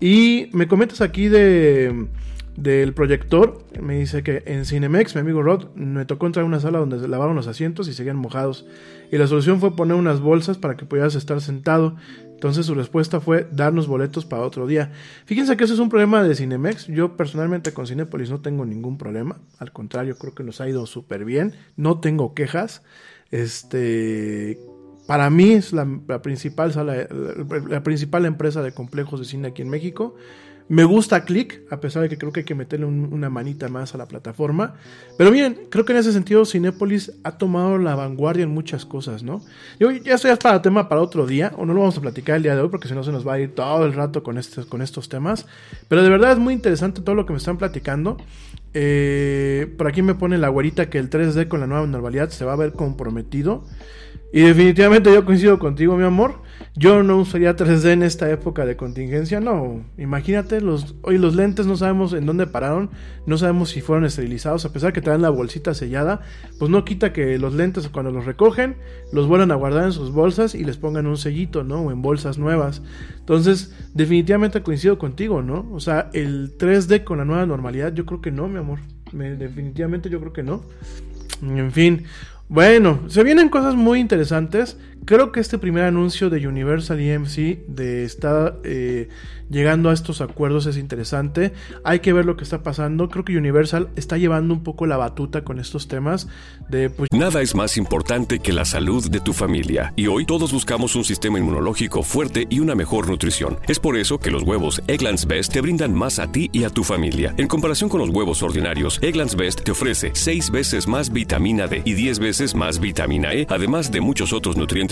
Y me comentas aquí de del proyector. Me dice que en Cinemex, mi amigo Rod, me tocó entrar a una sala donde se lavaron los asientos y seguían mojados. Y la solución fue poner unas bolsas para que pudieras estar sentado. Entonces su respuesta fue darnos boletos para otro día. Fíjense que eso es un problema de Cinemex. Yo personalmente con Cinepolis no tengo ningún problema. Al contrario, creo que nos ha ido súper bien. No tengo quejas. Este, para mí es la, principal sala, la principal empresa de complejos de cine aquí en México. Me gusta Click, a pesar de que creo que hay que meterle una manita más a la plataforma. Pero bien, creo que en ese sentido Cinépolis ha tomado la vanguardia en muchas cosas, ¿no? Yo ya estoy para tema para otro día, o no lo vamos a platicar el día de hoy, porque si no se nos va a ir todo el rato con, estos, con estos temas. Pero de verdad es muy interesante todo lo que me están platicando. Eh, por aquí me pone la güerita que el 3D con la nueva normalidad se va a ver comprometido. Y definitivamente yo coincido contigo, mi amor. Yo no usaría 3D en esta época de contingencia, no. Imagínate, los, hoy los lentes no sabemos en dónde pararon, no sabemos si fueron esterilizados, a pesar que traen la bolsita sellada, pues no quita que los lentes cuando los recogen, los vuelvan a guardar en sus bolsas y les pongan un sellito, ¿no? O en bolsas nuevas. Entonces, definitivamente coincido contigo, ¿no? O sea, el 3D con la nueva normalidad, yo creo que no, mi amor. definitivamente yo creo que no. En fin, bueno, se vienen cosas muy interesantes. Creo que este primer anuncio de Universal EMC de estar eh, llegando a estos acuerdos es interesante. Hay que ver lo que está pasando. Creo que Universal está llevando un poco la batuta con estos temas de pues... Nada es más importante que la salud de tu familia. Y hoy todos buscamos un sistema inmunológico fuerte y una mejor nutrición. Es por eso que los huevos Egglands Best te brindan más a ti y a tu familia. En comparación con los huevos ordinarios, Egglands Best te ofrece 6 veces más vitamina D y 10 veces más vitamina E, además de muchos otros nutrientes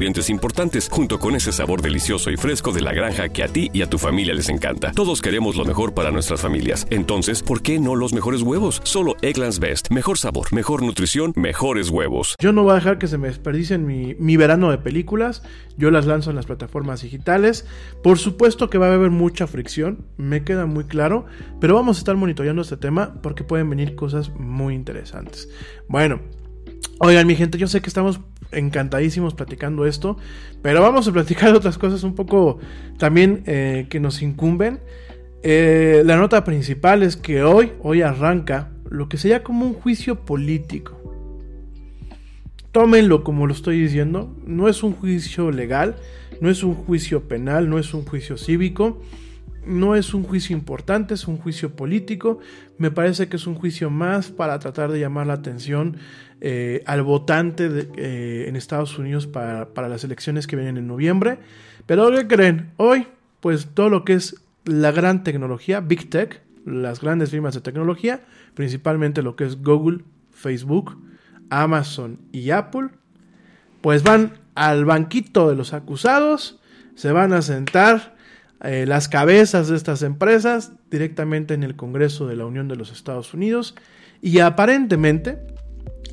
importantes, junto con ese sabor delicioso y fresco de la granja que a ti y a tu familia les encanta. Todos queremos lo mejor para nuestras familias. Entonces, ¿por qué no los mejores huevos? Solo Egglands Best. Mejor sabor, mejor nutrición, mejores huevos. Yo no voy a dejar que se me desperdicien mi, mi verano de películas. Yo las lanzo en las plataformas digitales. Por supuesto que va a haber mucha fricción, me queda muy claro, pero vamos a estar monitoreando este tema porque pueden venir cosas muy interesantes. Bueno, Oigan, mi gente, yo sé que estamos encantadísimos platicando esto, pero vamos a platicar <laughs> otras cosas un poco también eh, que nos incumben. Eh, la nota principal es que hoy, hoy arranca lo que sería como un juicio político. Tómenlo como lo estoy diciendo, no es un juicio legal, no es un juicio penal, no es un juicio cívico, no es un juicio importante, es un juicio político. Me parece que es un juicio más para tratar de llamar la atención eh, al votante eh, en Estados Unidos para, las elecciones que vienen en noviembre. Pero ¿qué creen? Hoy, pues todo lo que es la gran tecnología, Big Tech, las grandes firmas de tecnología, principalmente lo que es Google, Facebook, Amazon y Apple, pues van al banquito de los acusados, se van a sentar eh, las cabezas de estas empresas directamente en el Congreso de la Unión de los Estados Unidos y aparentemente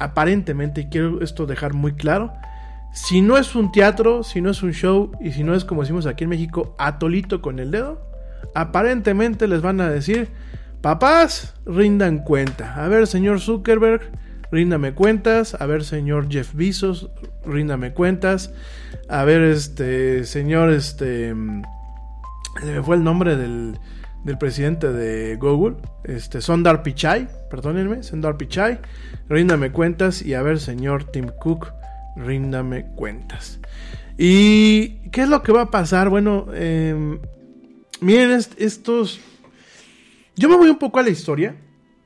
aparentemente, y quiero esto dejar muy claro, si no es un teatro, si no es un show y si no es como decimos aquí en México, atolito con el dedo, aparentemente les van a decir, papás, rindan cuenta. A ver, señor Zuckerberg, ríndame cuentas. A ver, señor Jeff Bezos, ríndame cuentas. A ver, este, señor, este, se me fue el nombre del, del presidente de Google, este, Sondar Pichai, perdónenme, Sondar Pichai, ríndame cuentas y a ver, señor Tim Cook, ríndame cuentas. ¿Y qué es lo que va a pasar? Bueno, em, miren, estos, Yo me voy un poco a la historia.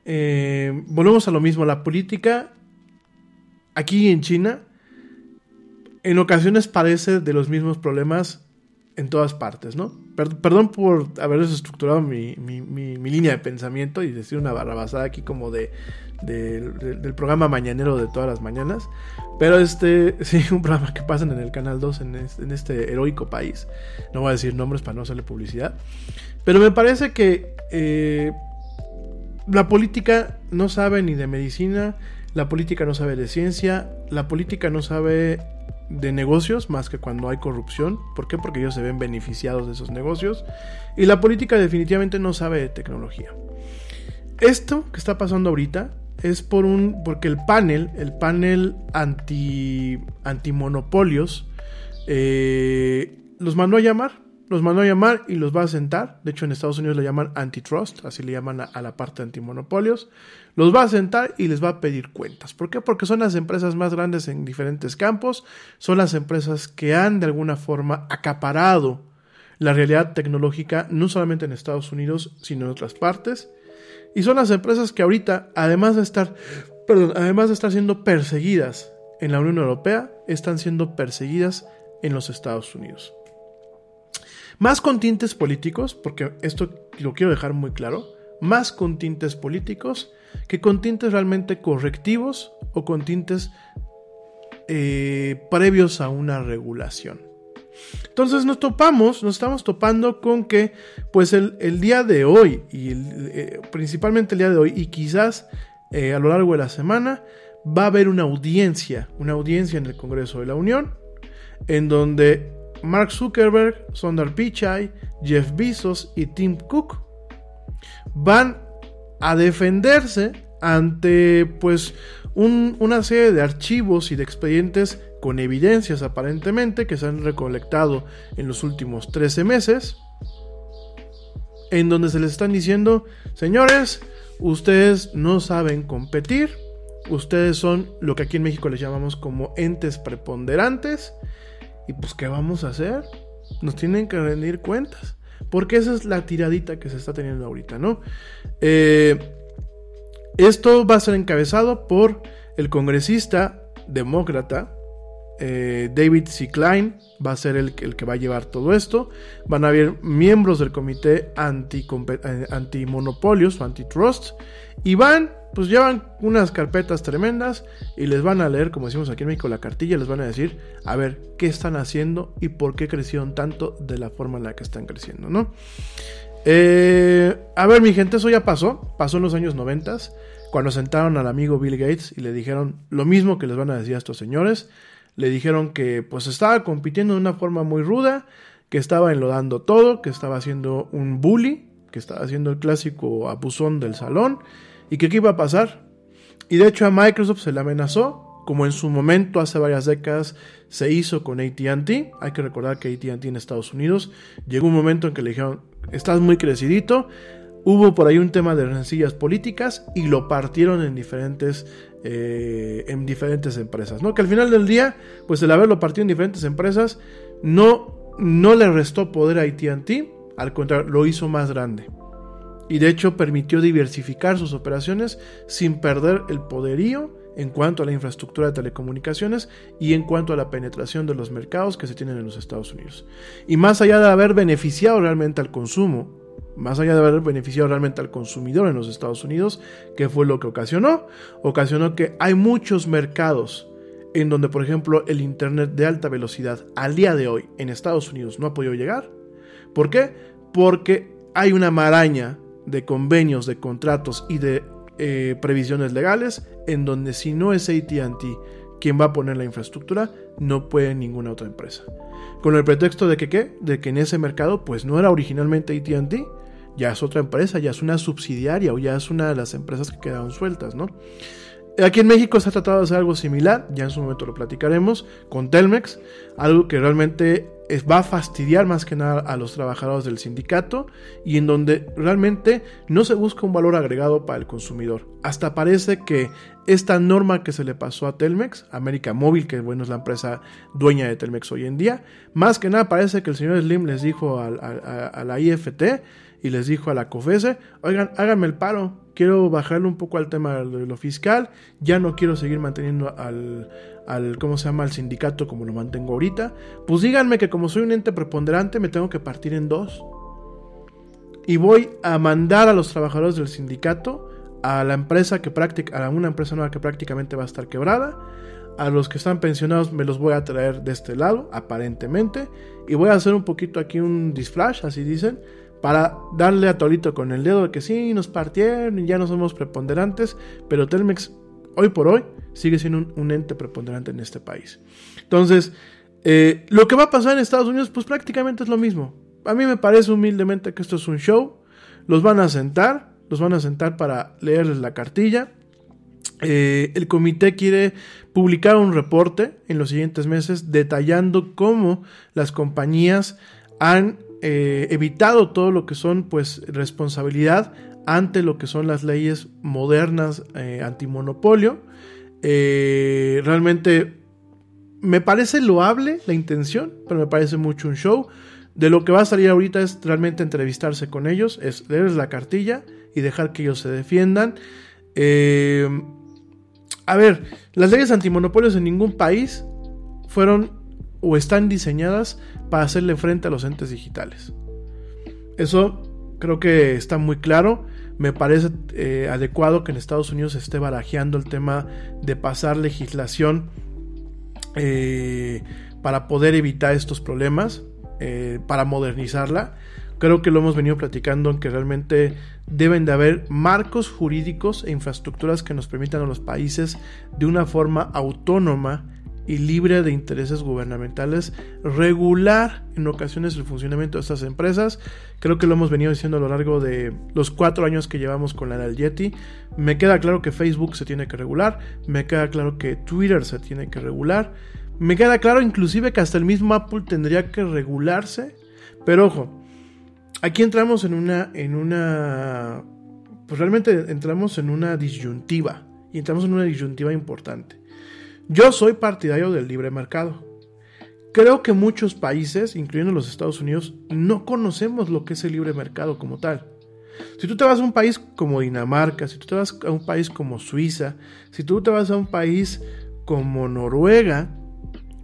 Eh, volvemos a lo mismo. La política aquí en China en ocasiones parece de los mismos problemas en todas partes, ¿no? perdón por haber desestructurado mi, mi, línea de pensamiento y decir una barrabasada aquí como de, del programa mañanero de todas las mañanas. Pero este, <laughs> sí, un programa que pasan en el Canal 2 en este, heroico país. No voy a decir nombres para no hacerle publicidad. Pero me parece que eh, la política no sabe ni de medicina, la política no sabe de ciencia, la política no sabe de negocios más que cuando hay corrupción. ¿Por qué? Porque ellos se ven beneficiados de esos negocios. Y la política definitivamente no sabe de tecnología. Esto que está pasando ahorita es por un porque el panel, el panel anti antimonopolios, eh, los mandó a llamar los mandó a llamar y los va a sentar. De hecho, en Estados Unidos le llaman antitrust, así le llaman a, la parte de antimonopolios. Los va a sentar y les va a pedir cuentas. ¿Por qué? Porque son las empresas más grandes en diferentes campos. Son las empresas que han de alguna forma acaparado la realidad tecnológica, no solamente en Estados Unidos, sino en otras partes. Y son las empresas que ahorita, además de estar, perdón, además de estar siendo perseguidas en la Unión Europea, están siendo perseguidas en los Estados Unidos. Más con tintes políticos, porque esto lo quiero dejar muy claro, más con tintes políticos que con tintes realmente correctivos o con tintes eh, previos a una regulación. Entonces nos topamos, nos estamos topando con que pues el, día de hoy y eh, principalmente el día de hoy y quizás eh, a lo largo de la semana va a haber una audiencia, una audiencia en el Congreso de la Unión en donde Mark Zuckerberg, Sundar Pichai, Jeff Bezos y Tim Cook van a defenderse ante pues una serie de archivos y de expedientes con evidencias aparentemente que se han recolectado en los últimos 13 meses en donde se les están diciendo señores ustedes no saben competir ustedes son lo que aquí en México les llamamos como entes preponderantes y pues, ¿qué vamos a hacer? Nos tienen que rendir cuentas. Porque esa es la tiradita que se está teniendo ahorita, ¿no? Eh, esto va a ser encabezado por el congresista demócrata eh, David C. Klein, va a ser el, que va a llevar todo esto. Van a haber miembros del comité anti, eh, antimonopolios o antitrust y van pues llevan unas carpetas tremendas y les van a leer, como decimos aquí en México, la cartilla, les van a decir, a ver, qué están haciendo y por qué crecieron tanto de la forma en la que están creciendo, ¿no? Eh, a ver, mi gente, eso ya pasó, pasó en los años 90, cuando sentaron al amigo Bill Gates y le dijeron lo mismo que les van a decir a estos señores, le dijeron que pues estaba compitiendo de una forma muy ruda, que estaba enlodando todo, que estaba haciendo un bully, que estaba haciendo el clásico abusón del salón, y qué iba a pasar. Y de hecho a Microsoft se le amenazó, como en su momento hace varias décadas se hizo con ATT. Hay que recordar que ATT en Estados Unidos llegó un momento en que le dijeron, estás muy crecidito. Hubo por ahí un tema de rencillas políticas y lo partieron en diferentes, eh, en diferentes empresas. ¿no? Que al final del día, pues el haberlo partido en diferentes empresas no, no le restó poder a ATT, al contrario, lo hizo más grande y de hecho permitió diversificar sus operaciones sin perder el poderío en cuanto a la infraestructura de telecomunicaciones y en cuanto a la penetración de los mercados que se tienen en los Estados Unidos. Y más allá de haber beneficiado realmente al consumo, más allá de haber beneficiado realmente al consumidor en los Estados Unidos, ¿qué fue lo que ocasionó? Ocasionó que hay muchos mercados en donde, por ejemplo, el Internet de alta velocidad al día de hoy en Estados Unidos no ha podido llegar. ¿Por qué? Porque hay una maraña de convenios, de contratos y de eh, previsiones legales en donde si no es ATT quien va a poner la infraestructura, no puede ninguna otra empresa. Con el pretexto de que qué? De que en ese mercado pues no era originalmente ATT, ya es otra empresa, ya es una subsidiaria o ya es una de las empresas que quedaron sueltas, ¿no? Aquí en México se ha tratado de hacer algo similar, ya en su momento lo platicaremos, con Telmex, algo que realmente va a fastidiar más que nada a los trabajadores del sindicato y en donde realmente no se busca un valor agregado para el consumidor. Hasta parece que esta norma que se le pasó a Telmex, América Móvil, que bueno es la empresa dueña de Telmex hoy en día, más que nada parece que el señor Slim les dijo a, la IFT y les dijo a la COFESE, oigan, háganme el paro, quiero bajarle un poco al tema de lo fiscal, ya no quiero seguir manteniendo al, al, ¿cómo se llama?, al sindicato como lo mantengo ahorita, pues díganme que como soy un ente preponderante me tengo que partir en dos. Y voy a mandar a los trabajadores del sindicato a la empresa que práctica, a una empresa nueva que prácticamente va a estar quebrada. A los que están pensionados me los voy a traer de este lado, aparentemente. Y voy a hacer un poquito aquí un disflash, así dicen, para darle a Torito con el dedo de que sí, nos partieron y ya no somos preponderantes. Pero Telmex, hoy por hoy, sigue siendo un, ente preponderante en este país. Entonces, eh, lo que va a pasar en Estados Unidos, pues prácticamente es lo mismo. A mí me parece humildemente que esto es un show. Los van a sentar, los van a sentar para leerles la cartilla. Eh, el comité quiere publicar un reporte en los siguientes meses detallando cómo las compañías han eh, evitado todo lo que son pues responsabilidad ante lo que son las leyes modernas antimonopolio eh, realmente me parece loable la intención, pero me parece mucho un show. De lo que va a salir ahorita es realmente entrevistarse con ellos, es leerles la cartilla y dejar que ellos se defiendan. Eh, a ver, las leyes antimonopolios en ningún país fueron o están diseñadas para hacerle frente a los entes digitales. Eso creo que está muy claro me parece eh, adecuado que en Estados Unidos se esté barajeando el tema de pasar legislación eh, para poder evitar estos problemas, eh, para modernizarla. Creo que lo hemos venido platicando en que realmente deben de haber marcos jurídicos e infraestructuras que nos permitan a los países de una forma autónoma y libre de intereses gubernamentales regular en ocasiones el funcionamiento de estas empresas. Creo que lo hemos venido diciendo a lo largo de los cuatro años que llevamos con la del Yeti. Me queda claro que Facebook se tiene que regular, me queda claro que Twitter se tiene que regular, me queda claro inclusive que hasta el mismo Apple tendría que regularse. Pero ojo, aquí entramos en una, en una, pues realmente entramos en una disyuntiva y entramos en una disyuntiva importante. Yo soy partidario del libre mercado. Creo que muchos países, incluyendo los Estados Unidos, no conocemos lo que es el libre mercado como tal. Si tú te vas a un país como Dinamarca, si tú te vas a un país como Suiza, si tú te vas a un país como Noruega,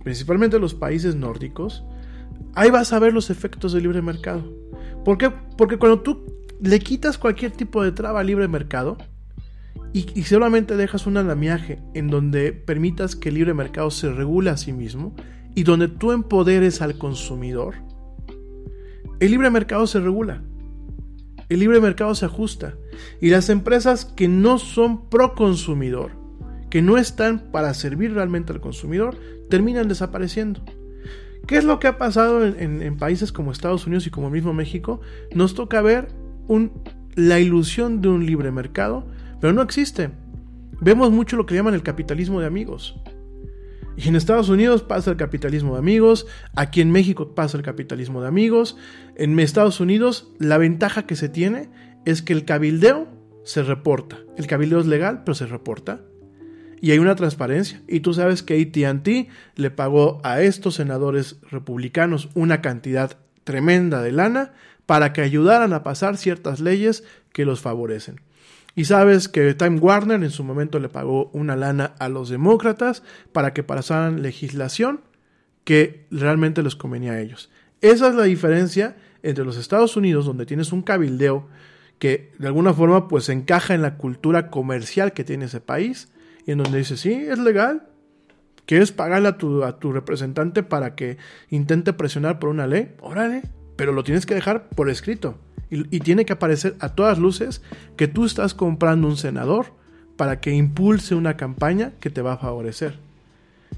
principalmente los países nórdicos, ahí vas a ver los efectos del libre mercado. ¿Por qué? Porque cuando tú le quitas cualquier tipo de traba al libre mercado, y, solamente dejas un andamiaje en donde permitas que el libre mercado se regule a sí mismo y donde tú empoderes al consumidor, el libre mercado se regula. El libre mercado se ajusta. Y las empresas que no son pro consumidor, que no están para servir realmente al consumidor, terminan desapareciendo. ¿Qué es lo que ha pasado en, países como Estados Unidos y como mismo México? Nos toca ver la ilusión de un libre mercado pero no existe. Vemos mucho lo que llaman el capitalismo de amigos. Y en Estados Unidos pasa el capitalismo de amigos, aquí en México pasa el capitalismo de amigos. En Estados Unidos la ventaja que se tiene es que el cabildeo se reporta. El cabildeo es legal, pero se reporta. Y hay una transparencia. Y tú sabes que ATT le pagó a estos senadores republicanos una cantidad tremenda de lana para que ayudaran a pasar ciertas leyes que los favorecen. Y sabes que Time Warner en su momento le pagó una lana a los demócratas para que pasaran legislación que realmente les convenía a ellos. Esa es la diferencia entre los Estados Unidos, donde tienes un cabildeo que de alguna forma pues encaja en la cultura comercial que tiene ese país, y en donde dice, sí, es legal, ¿quieres pagarle a tu, a tu representante para que intente presionar por una ley? Órale, pero lo tienes que dejar por escrito. Y, tiene que aparecer a todas luces que tú estás comprando un senador para que impulse una campaña que te va a favorecer.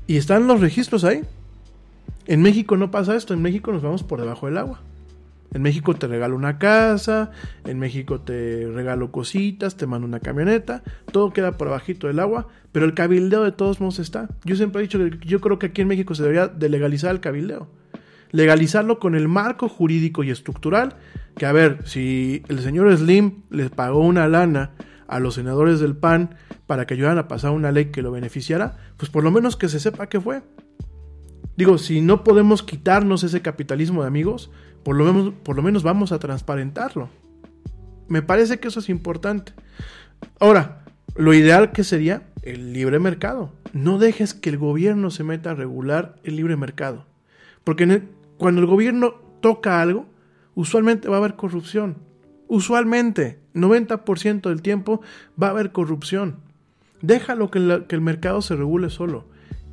Y están los registros ahí. En México no pasa esto, en México nos vamos por debajo del agua. En México te regalo una casa, en México te regalo cositas, te mando una camioneta, todo queda por bajito del agua, pero el cabildeo de todos modos está. Yo siempre he dicho que yo creo que aquí en México se debería de legalizar el cabildeo legalizarlo con el marco jurídico y estructural, que a ver, si el señor Slim les pagó una lana a los senadores del PAN para que ayudaran a pasar una ley que lo beneficiara, pues por lo menos que se sepa qué fue. Digo, si no podemos quitarnos ese capitalismo de amigos, por lo menos, por lo menos vamos a transparentarlo. Me parece que eso es importante. Ahora, lo ideal que sería el libre mercado. No dejes que el gobierno se meta a regular el libre mercado. Porque cuando el gobierno toca algo, usualmente va a haber corrupción. Usualmente, 90% del tiempo va a haber corrupción. Déjalo que, que el mercado se regule solo.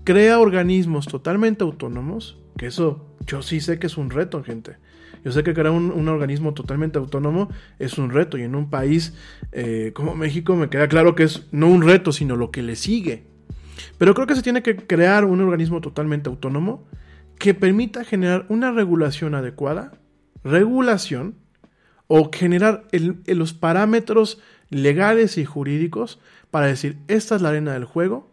Crea organismos totalmente autónomos, que eso yo sí sé que es un reto, gente. Yo sé que crear un, organismo totalmente autónomo es un reto y en un país eh, como México me queda claro que es no un reto, sino lo que le sigue. Pero creo que se tiene que crear un organismo totalmente autónomo que permita generar una regulación adecuada, regulación, o generar los parámetros legales y jurídicos para decir, esta es la arena del juego,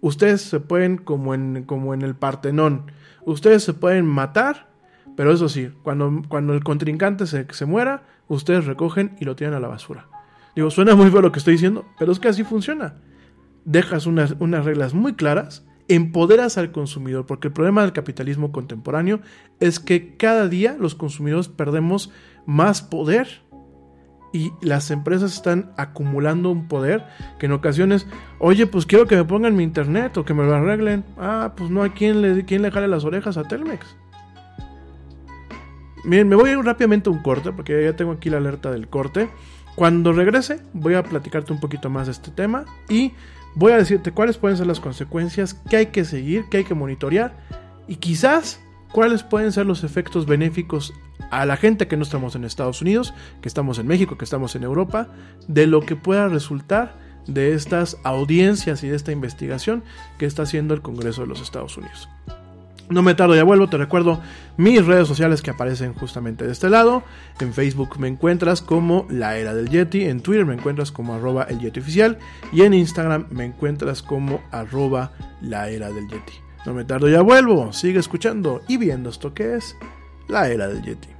ustedes se pueden, como en, como en el Partenón, ustedes se pueden matar pero eso sí, cuando, cuando el contrincante se, se muera, ustedes recogen y lo tiran a la basura. Digo, suena muy feo lo que estoy diciendo, pero es que así funciona. Dejas unas, unas reglas muy claras, empoderas al consumidor, porque el problema del capitalismo contemporáneo es que cada día los consumidores perdemos más poder y las empresas están acumulando un poder que en ocasiones, oye, pues quiero que me pongan mi internet o que me lo arreglen. Ah, pues no hay quien le, quien le jale las orejas a Telmex. Bien, me voy a ir rápidamente a un corte porque ya tengo aquí la alerta del corte. Cuando regrese voy a platicarte un poquito más de este tema y voy a decirte cuáles pueden ser las consecuencias, qué hay que seguir, qué hay que monitorear y quizás cuáles pueden ser los efectos benéficos a la gente que no estamos en Estados Unidos, que estamos en México, que estamos en Europa, de lo que pueda resultar de estas audiencias y de esta investigación que está haciendo el Congreso de los Estados Unidos. No me tardo, ya vuelvo. Te recuerdo mis redes sociales que aparecen justamente de este lado. En Facebook me encuentras como La Era del Yeti. En Twitter me encuentras como arroba el Yeti Oficial. Y en Instagram me encuentras como arroba La Era del Yeti. No me tardo, ya vuelvo. Sigue escuchando y viendo esto que es La Era del Yeti.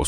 We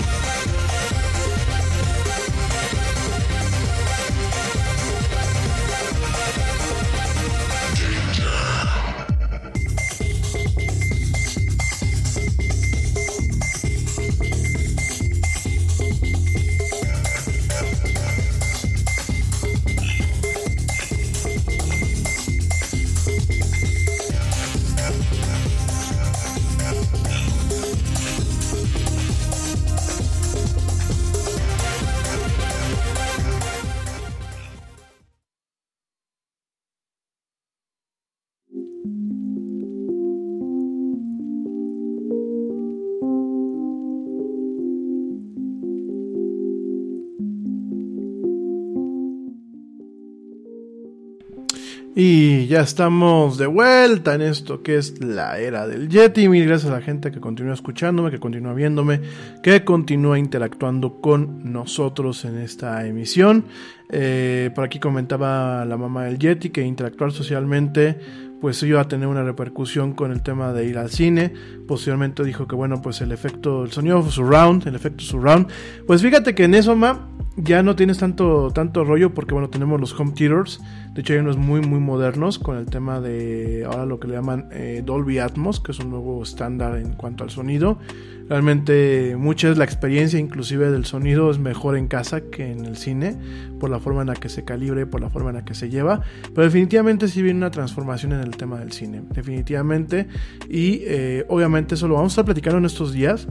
Y ya estamos de vuelta en esto que es la era del Yeti. Mil gracias a la gente que continúa escuchándome, que continúa viéndome, que continúa interactuando con nosotros en esta emisión. Eh, por aquí comentaba la mamá del Yeti que interactuar socialmente pues iba a tener una repercusión con el tema de ir al cine. Posteriormente dijo que bueno, pues el efecto, el sonido surround, el efecto surround. Pues fíjate que en eso, ma, ya no tienes tanto, tanto rollo porque bueno, tenemos los home theaters. De hecho hay unos muy muy modernos con el tema de ahora lo que le llaman eh, Dolby Atmos, que es un nuevo estándar en cuanto al sonido. Realmente mucha es la experiencia inclusive del sonido es mejor en casa que en el cine por la forma en la que se calibre, por la forma en la que se lleva. Pero definitivamente sí viene una transformación en el tema del cine, definitivamente. Y eh, obviamente eso lo vamos a platicando en estos días.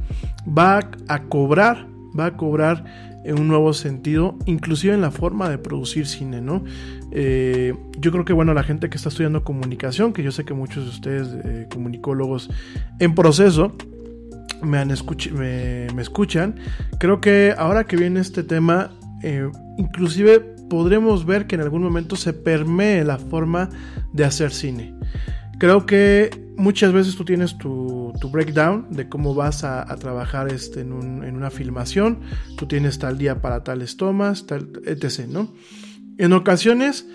Va a cobrar, va a cobrar un nuevo sentido, inclusive en la forma de producir cine, ¿no? Eh, yo creo que, bueno, la gente que está estudiando comunicación, que yo sé que muchos de ustedes, eh, comunicólogos en proceso, me, han me, me, escuchan, creo que ahora que viene este tema, eh, inclusive podremos ver que en algún momento se permee la forma de hacer cine. Creo que muchas veces tú tienes tu, breakdown de cómo vas a, trabajar este en, un, en, una filmación, tú tienes tal día para tales tomas, etc. ¿no? En ocasiones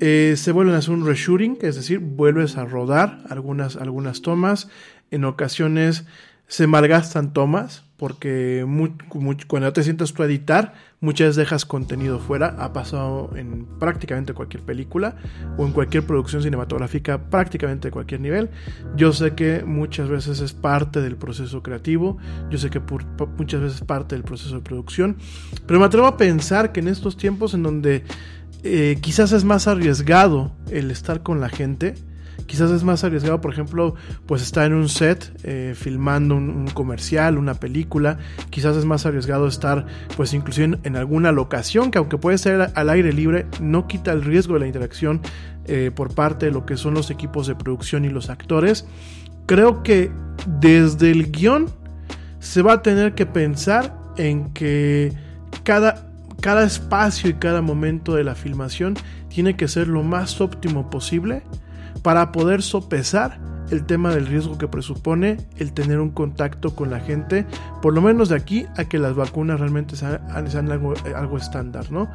eh, se vuelven a hacer un reshooting, es decir, vuelves a rodar algunas, algunas tomas. En ocasiones se malgastan tomas porque cuando te sientas tú a editar, muchas veces dejas contenido fuera. Ha pasado en prácticamente cualquier película o en cualquier producción cinematográfica, prácticamente de cualquier nivel. Yo sé que muchas veces es parte del proceso creativo, yo sé que muchas veces es parte del proceso de producción, pero me atrevo a pensar que en estos tiempos en donde eh, quizás es más arriesgado el estar con la gente, quizás es más arriesgado, por ejemplo, pues estar en un set eh, filmando un, un, comercial, una película, quizás es más arriesgado estar pues inclusive en, en, alguna locación que aunque puede ser al aire libre, no quita el riesgo de la interacción eh, por parte de lo que son los equipos de producción y los actores. Creo que desde el guion se va a tener que pensar en que cada cada espacio y cada momento de la filmación tiene que ser lo más óptimo posible para poder sopesar el tema del riesgo que presupone el tener un contacto con la gente, por lo menos de aquí a que las vacunas realmente sean, algo, estándar, ¿no?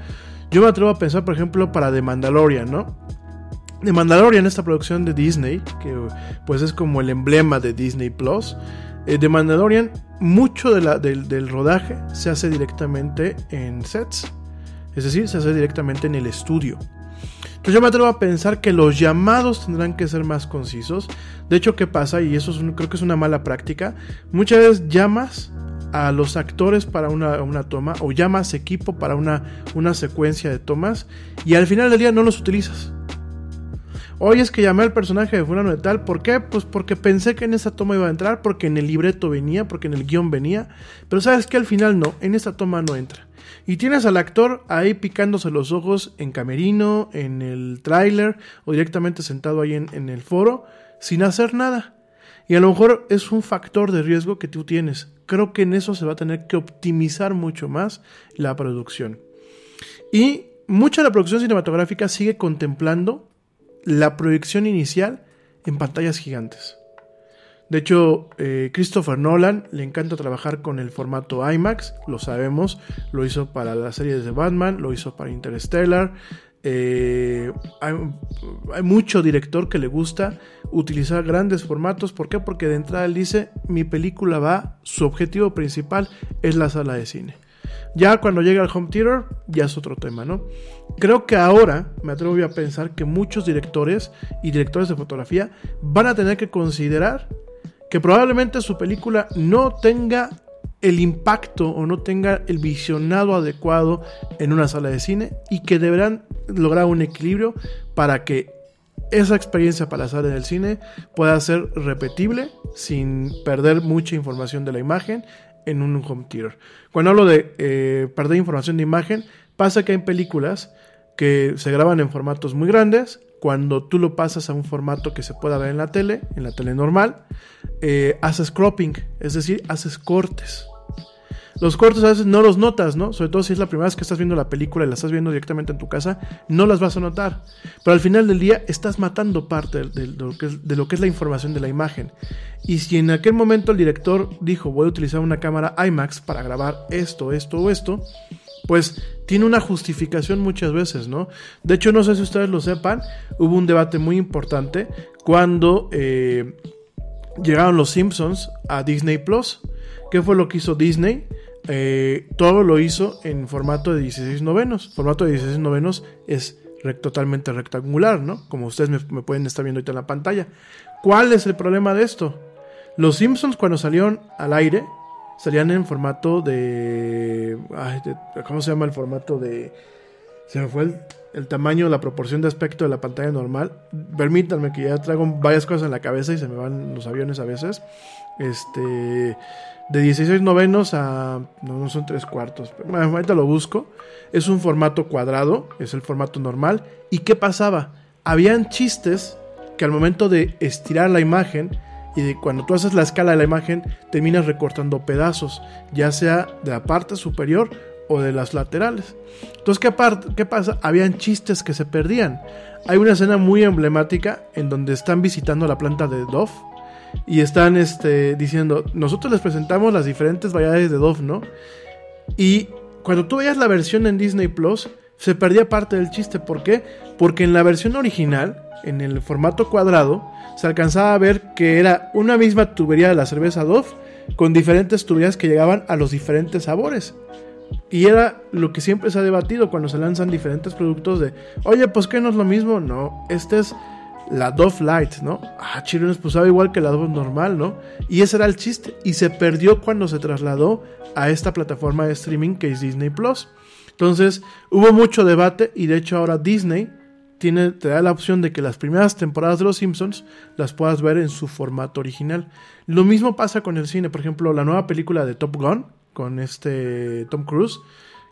Yo me atrevo a pensar, por ejemplo, para The Mandalorian, ¿no? The Mandalorian, esta producción de Disney, que pues es como el emblema de Disney Plus, eh, The Mandalorian, mucho del rodaje se hace directamente en sets, es decir, se hace directamente en el estudio. Entonces yo me atrevo a pensar que los llamados tendrán que ser más concisos. De hecho, ¿qué pasa? Y eso es un, creo que es una mala práctica. Muchas veces llamas a los actores para una, una toma o llamas equipo para una, una secuencia de tomas y al final del día no los utilizas. Hoy es que llamé al personaje de fulano de tal. ¿Por qué? Pues porque pensé que en esa toma iba a entrar, porque en el libreto venía, porque en el guion venía. Pero sabes que al final no, en esta toma no entra. Y tienes al actor ahí picándose los ojos en camerino, en el tráiler o directamente sentado ahí en, en, el foro sin hacer nada. Y a lo mejor es un factor de riesgo que tú tienes. Creo que en eso se va a tener que optimizar mucho más la producción. Y mucha de la producción cinematográfica sigue contemplando la proyección inicial en pantallas gigantes. De hecho, eh, Christopher Nolan le encanta trabajar con el formato IMAX, lo sabemos, lo hizo para las series de Batman, lo hizo para Interstellar, eh, hay, hay, mucho director que le gusta utilizar grandes formatos. ¿Por qué? Porque de entrada él dice, mi película va, su objetivo principal es la sala de cine. Ya cuando llega al home theater, ya es otro tema, ¿no? Creo que ahora me atrevo a pensar que muchos directores y directores de fotografía van a tener que considerar que probablemente su película no tenga el impacto o no tenga el visionado adecuado en una sala de cine y que deberán lograr un equilibrio para que esa experiencia para la sala del cine pueda ser repetible sin perder mucha información de la imagen en un home theater. Cuando hablo de eh, perder información de imagen, pasa que hay películas que se graban en formatos muy grandes. Cuando tú lo pasas a un formato que se pueda ver en la tele, en la tele normal, eh, haces cropping, es decir, haces cortes. Los cortes a veces no los notas, ¿no? Sobre todo si es la primera vez que estás viendo la película y la estás viendo directamente en tu casa, no las vas a notar. Pero al final del día estás matando parte de, lo, que es, de lo, que es, la información de la imagen. Y si en aquel momento el director dijo voy a utilizar una cámara IMAX para grabar esto, esto o esto, pues tiene una justificación muchas veces, ¿no? De hecho, no sé si ustedes lo sepan, hubo un debate muy importante cuando eh, llegaron los Simpsons a Disney Plus. ¿Qué fue lo que hizo Disney? Eh, todo lo hizo en formato de 16 novenos. Formato de 16 novenos es totalmente rectangular, ¿no? Como ustedes me, pueden estar viendo ahorita en la pantalla. ¿Cuál es el problema de esto? Los Simpsons cuando salieron al aire salían en formato de, ay, ¿Cómo se llama el formato de... Se me fue el, el, tamaño, la proporción de aspecto de la pantalla normal. Permítanme que ya traigo varias cosas en la cabeza y se me van los aviones a veces. Este de 16 novenos a. No, son 3 cuartos. Pero, bueno, ahorita lo busco. Es un formato cuadrado, es el formato normal. ¿Y qué pasaba? Habían chistes que al momento de estirar la imagen y de cuando tú haces la escala de la imagen, terminas recortando pedazos, ya sea de la parte superior o de las laterales. Entonces, ¿qué, ¿qué pasa? Habían chistes que se perdían. Hay una escena muy emblemática en donde están visitando la planta de Dove y están este, diciendo, nosotros les presentamos las diferentes variedades de Dove, ¿no? Y cuando tú veías la versión en Disney Plus, se perdía parte del chiste. ¿Por qué? Porque en la versión original, en el formato cuadrado, se alcanzaba a ver que era una misma tubería de la cerveza Dove con diferentes tuberías que llegaban a los diferentes sabores. Y era lo que siempre se ha debatido cuando se lanzan diferentes productos de, oye, pues que no es lo mismo. No, este es la Dove Light, ¿no? Ah, pues sabe igual que la Dove normal, ¿no? Y ese era el chiste. Y se perdió cuando se trasladó a esta plataforma de streaming que es Disney Plus. Entonces, hubo mucho debate y de hecho ahora Disney tiene, te da la opción de que las primeras temporadas de Los Simpsons las puedas ver en su formato original. Lo mismo pasa con el cine. Por ejemplo, la nueva película de Top Gun con este Tom Cruise,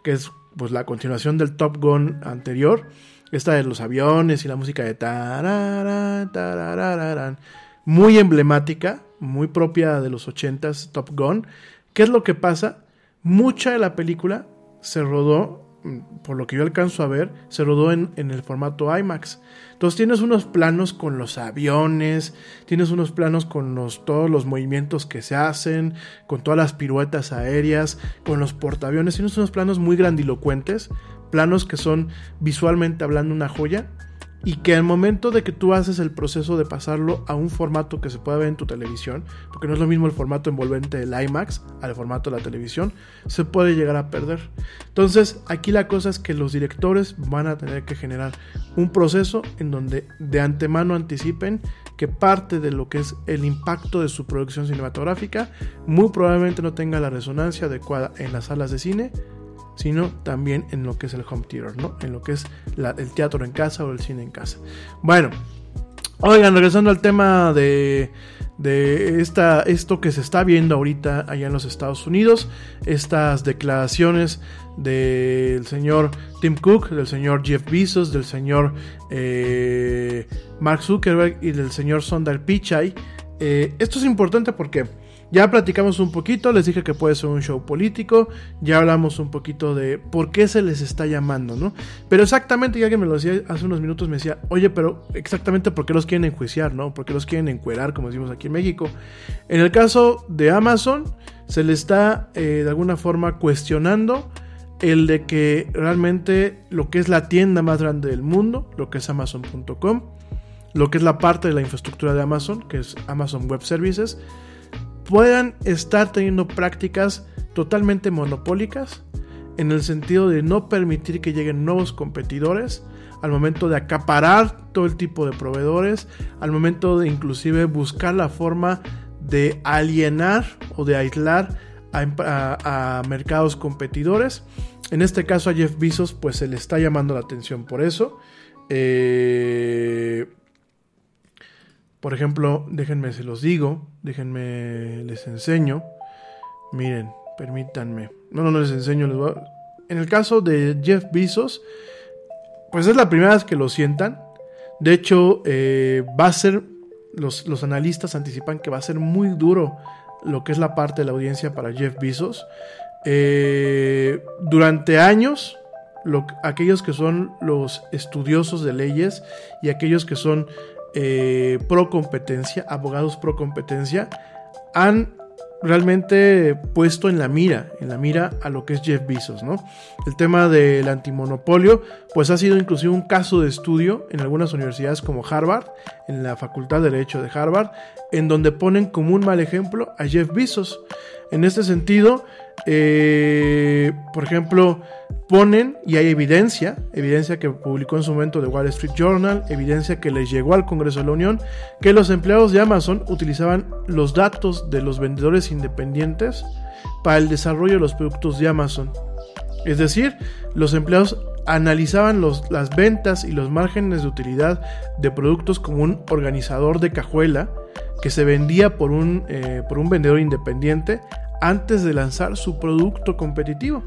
que es pues la continuación del Top Gun anterior esta de los aviones y la música de tarara, tarara, muy emblemática, muy propia de los 80s, Top Gun. ¿Qué es lo que pasa? Mucha de la película se rodó, por lo que yo alcanzo a ver, se rodó en, en el formato IMAX. Entonces tienes unos planos con los aviones, tienes unos planos con los, todos los movimientos que se hacen, con todas las piruetas aéreas, con los portaaviones, tienes unos planos muy grandilocuentes, planos que son visualmente hablando una joya y que al momento de que tú haces el proceso de pasarlo a un formato que se pueda ver en tu televisión, porque no es lo mismo el formato envolvente del IMAX al formato de la televisión, se puede llegar a perder. Entonces, aquí la cosa es que los directores van a tener que generar un proceso en donde de antemano anticipen que parte de lo que es el impacto de su producción cinematográfica muy probablemente no tenga la resonancia adecuada en las salas de cine sino también en lo que es el home theater, ¿no? En lo que es el teatro en casa o el cine en casa. Bueno, oigan, regresando al tema de, de esta, esto que se está viendo ahorita allá en los Estados Unidos, estas declaraciones del señor Tim Cook, del señor Jeff Bezos, del señor eh, Mark Zuckerberg y del señor Sundar Pichai. Eh, esto es importante porque ya platicamos un poquito, les dije que puede ser un show político, ya hablamos un poquito de por qué se les está llamando, ¿no? Pero exactamente, ya que me lo decía hace unos minutos, me decía, oye, pero exactamente por qué los quieren enjuiciar, ¿no? ¿Por qué los quieren encuerar, como decimos aquí en México? En el caso de Amazon, se le está eh, de alguna forma cuestionando el de que realmente lo que es la tienda más grande del mundo, lo que es amazon.com, lo que es la parte de la infraestructura de Amazon, que es Amazon Web Services, puedan estar teniendo prácticas totalmente monopólicas en el sentido de no permitir que lleguen nuevos competidores, al momento de acaparar todo el tipo de proveedores, al momento de inclusive buscar la forma de alienar o de aislar a, mercados competidores. En este caso a Jeff Bezos pues se le está llamando la atención por eso. Eh, por ejemplo, déjenme se los digo, déjenme les enseño. Miren, permítanme. No, no, les enseño, les voy En el caso de Jeff Bezos, pues es la primera vez que lo sientan. De hecho, eh, va a ser, los, los analistas anticipan que va a ser muy duro lo que es la parte de la audiencia para Jeff Bezos. Eh, durante años, aquellos que son los estudiosos de leyes y aquellos que son eh, pro competencia, abogados pro competencia, han realmente puesto en la mira, en la mira a lo que es Jeff Bezos, ¿no? El tema del antimonopolio, pues ha sido inclusive un caso de estudio en algunas universidades como Harvard, en la Facultad de Derecho de Harvard, en donde ponen como un mal ejemplo a Jeff Bezos. En este sentido, eh, por ejemplo, ponen, y hay evidencia, evidencia que publicó en su momento The Wall Street Journal, evidencia que les llegó al Congreso de la Unión, que los empleados de Amazon utilizaban los datos de los vendedores independientes para el desarrollo de los productos de Amazon. Es decir, los empleados analizaban las ventas y los márgenes de utilidad de productos como un organizador de cajuela que se vendía por un, eh, por un vendedor independiente antes de lanzar su producto competitivo.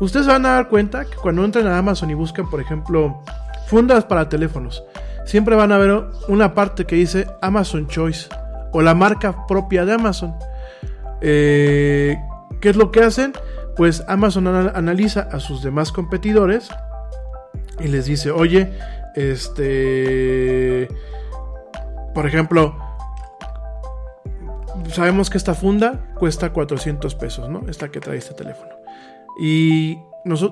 Ustedes van a dar cuenta que cuando entran a Amazon y buscan, por ejemplo, fundas para teléfonos, siempre van a ver una parte que dice Amazon Choice o la marca propia de Amazon. Eh, ¿Qué es lo que hacen? Pues Amazon analiza a sus demás competidores y les dice, oye, este, por ejemplo, sabemos que esta funda cuesta 400 pesos, ¿no? Esta que trae este teléfono. Y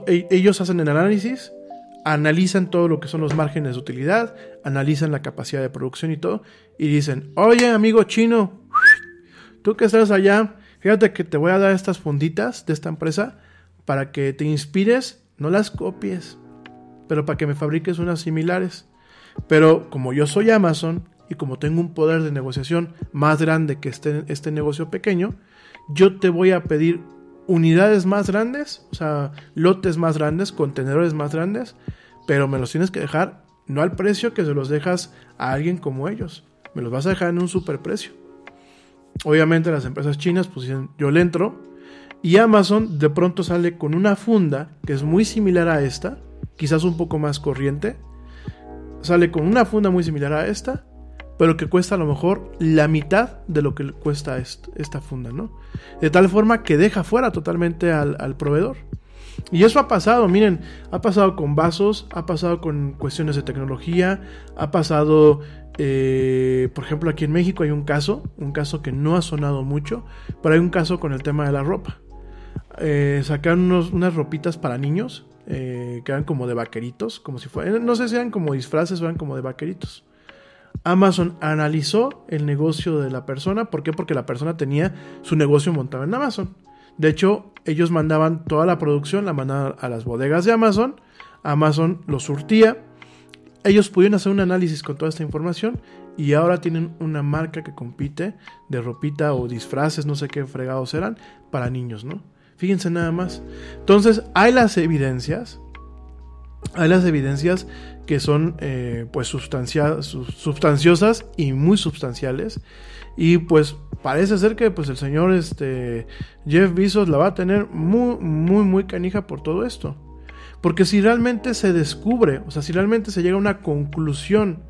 e, ellos hacen el análisis, analizan todo lo que son los márgenes de utilidad, analizan la capacidad de producción y todo, y dicen, oye amigo chino, tú que estás allá, fíjate que te voy a dar estas funditas de esta empresa para que te inspires, no las copies, pero para que me fabriques unas similares. Pero como yo soy Amazon y como tengo un poder de negociación más grande que este, este negocio pequeño, yo te voy a pedir unidades más grandes, o sea, lotes más grandes, contenedores más grandes, pero me los tienes que dejar no al precio que se los dejas a alguien como ellos, me los vas a dejar en un superprecio. Obviamente las empresas chinas pues dicen, yo le entro y Amazon de pronto sale con una funda que es muy similar a esta, quizás un poco más corriente, sale con una funda muy similar a esta pero que cuesta a lo mejor la mitad de lo que cuesta esta funda, ¿no? De tal forma que deja fuera totalmente al, proveedor. Y eso ha pasado, miren, ha pasado con vasos, ha pasado con cuestiones de tecnología, ha pasado, eh, por ejemplo, aquí en México hay un caso, un caso que no ha sonado mucho, pero hay un caso con el tema de la ropa. Eh, sacaron unas ropitas para niños, eh, que eran como de vaqueritos, como si fueran, no sé si eran como disfraces o eran como de vaqueritos. Amazon analizó el negocio de la persona. ¿Por qué? Porque la persona tenía su negocio montado en Amazon. De hecho, ellos mandaban toda la producción, la mandaban a las bodegas de Amazon. Amazon lo surtía. Ellos pudieron hacer un análisis con toda esta información y ahora tienen una marca que compite de ropita o disfraces, no sé qué fregados eran, para niños, ¿no? Fíjense nada más. Entonces, hay las evidencias hay las evidencias que son eh, pues sustanciosas y muy sustanciales. Y pues parece ser que pues el señor este Jeff Bezos la va a tener muy muy muy canija por todo esto. Porque si realmente se descubre o sea si realmente se llega a una conclusión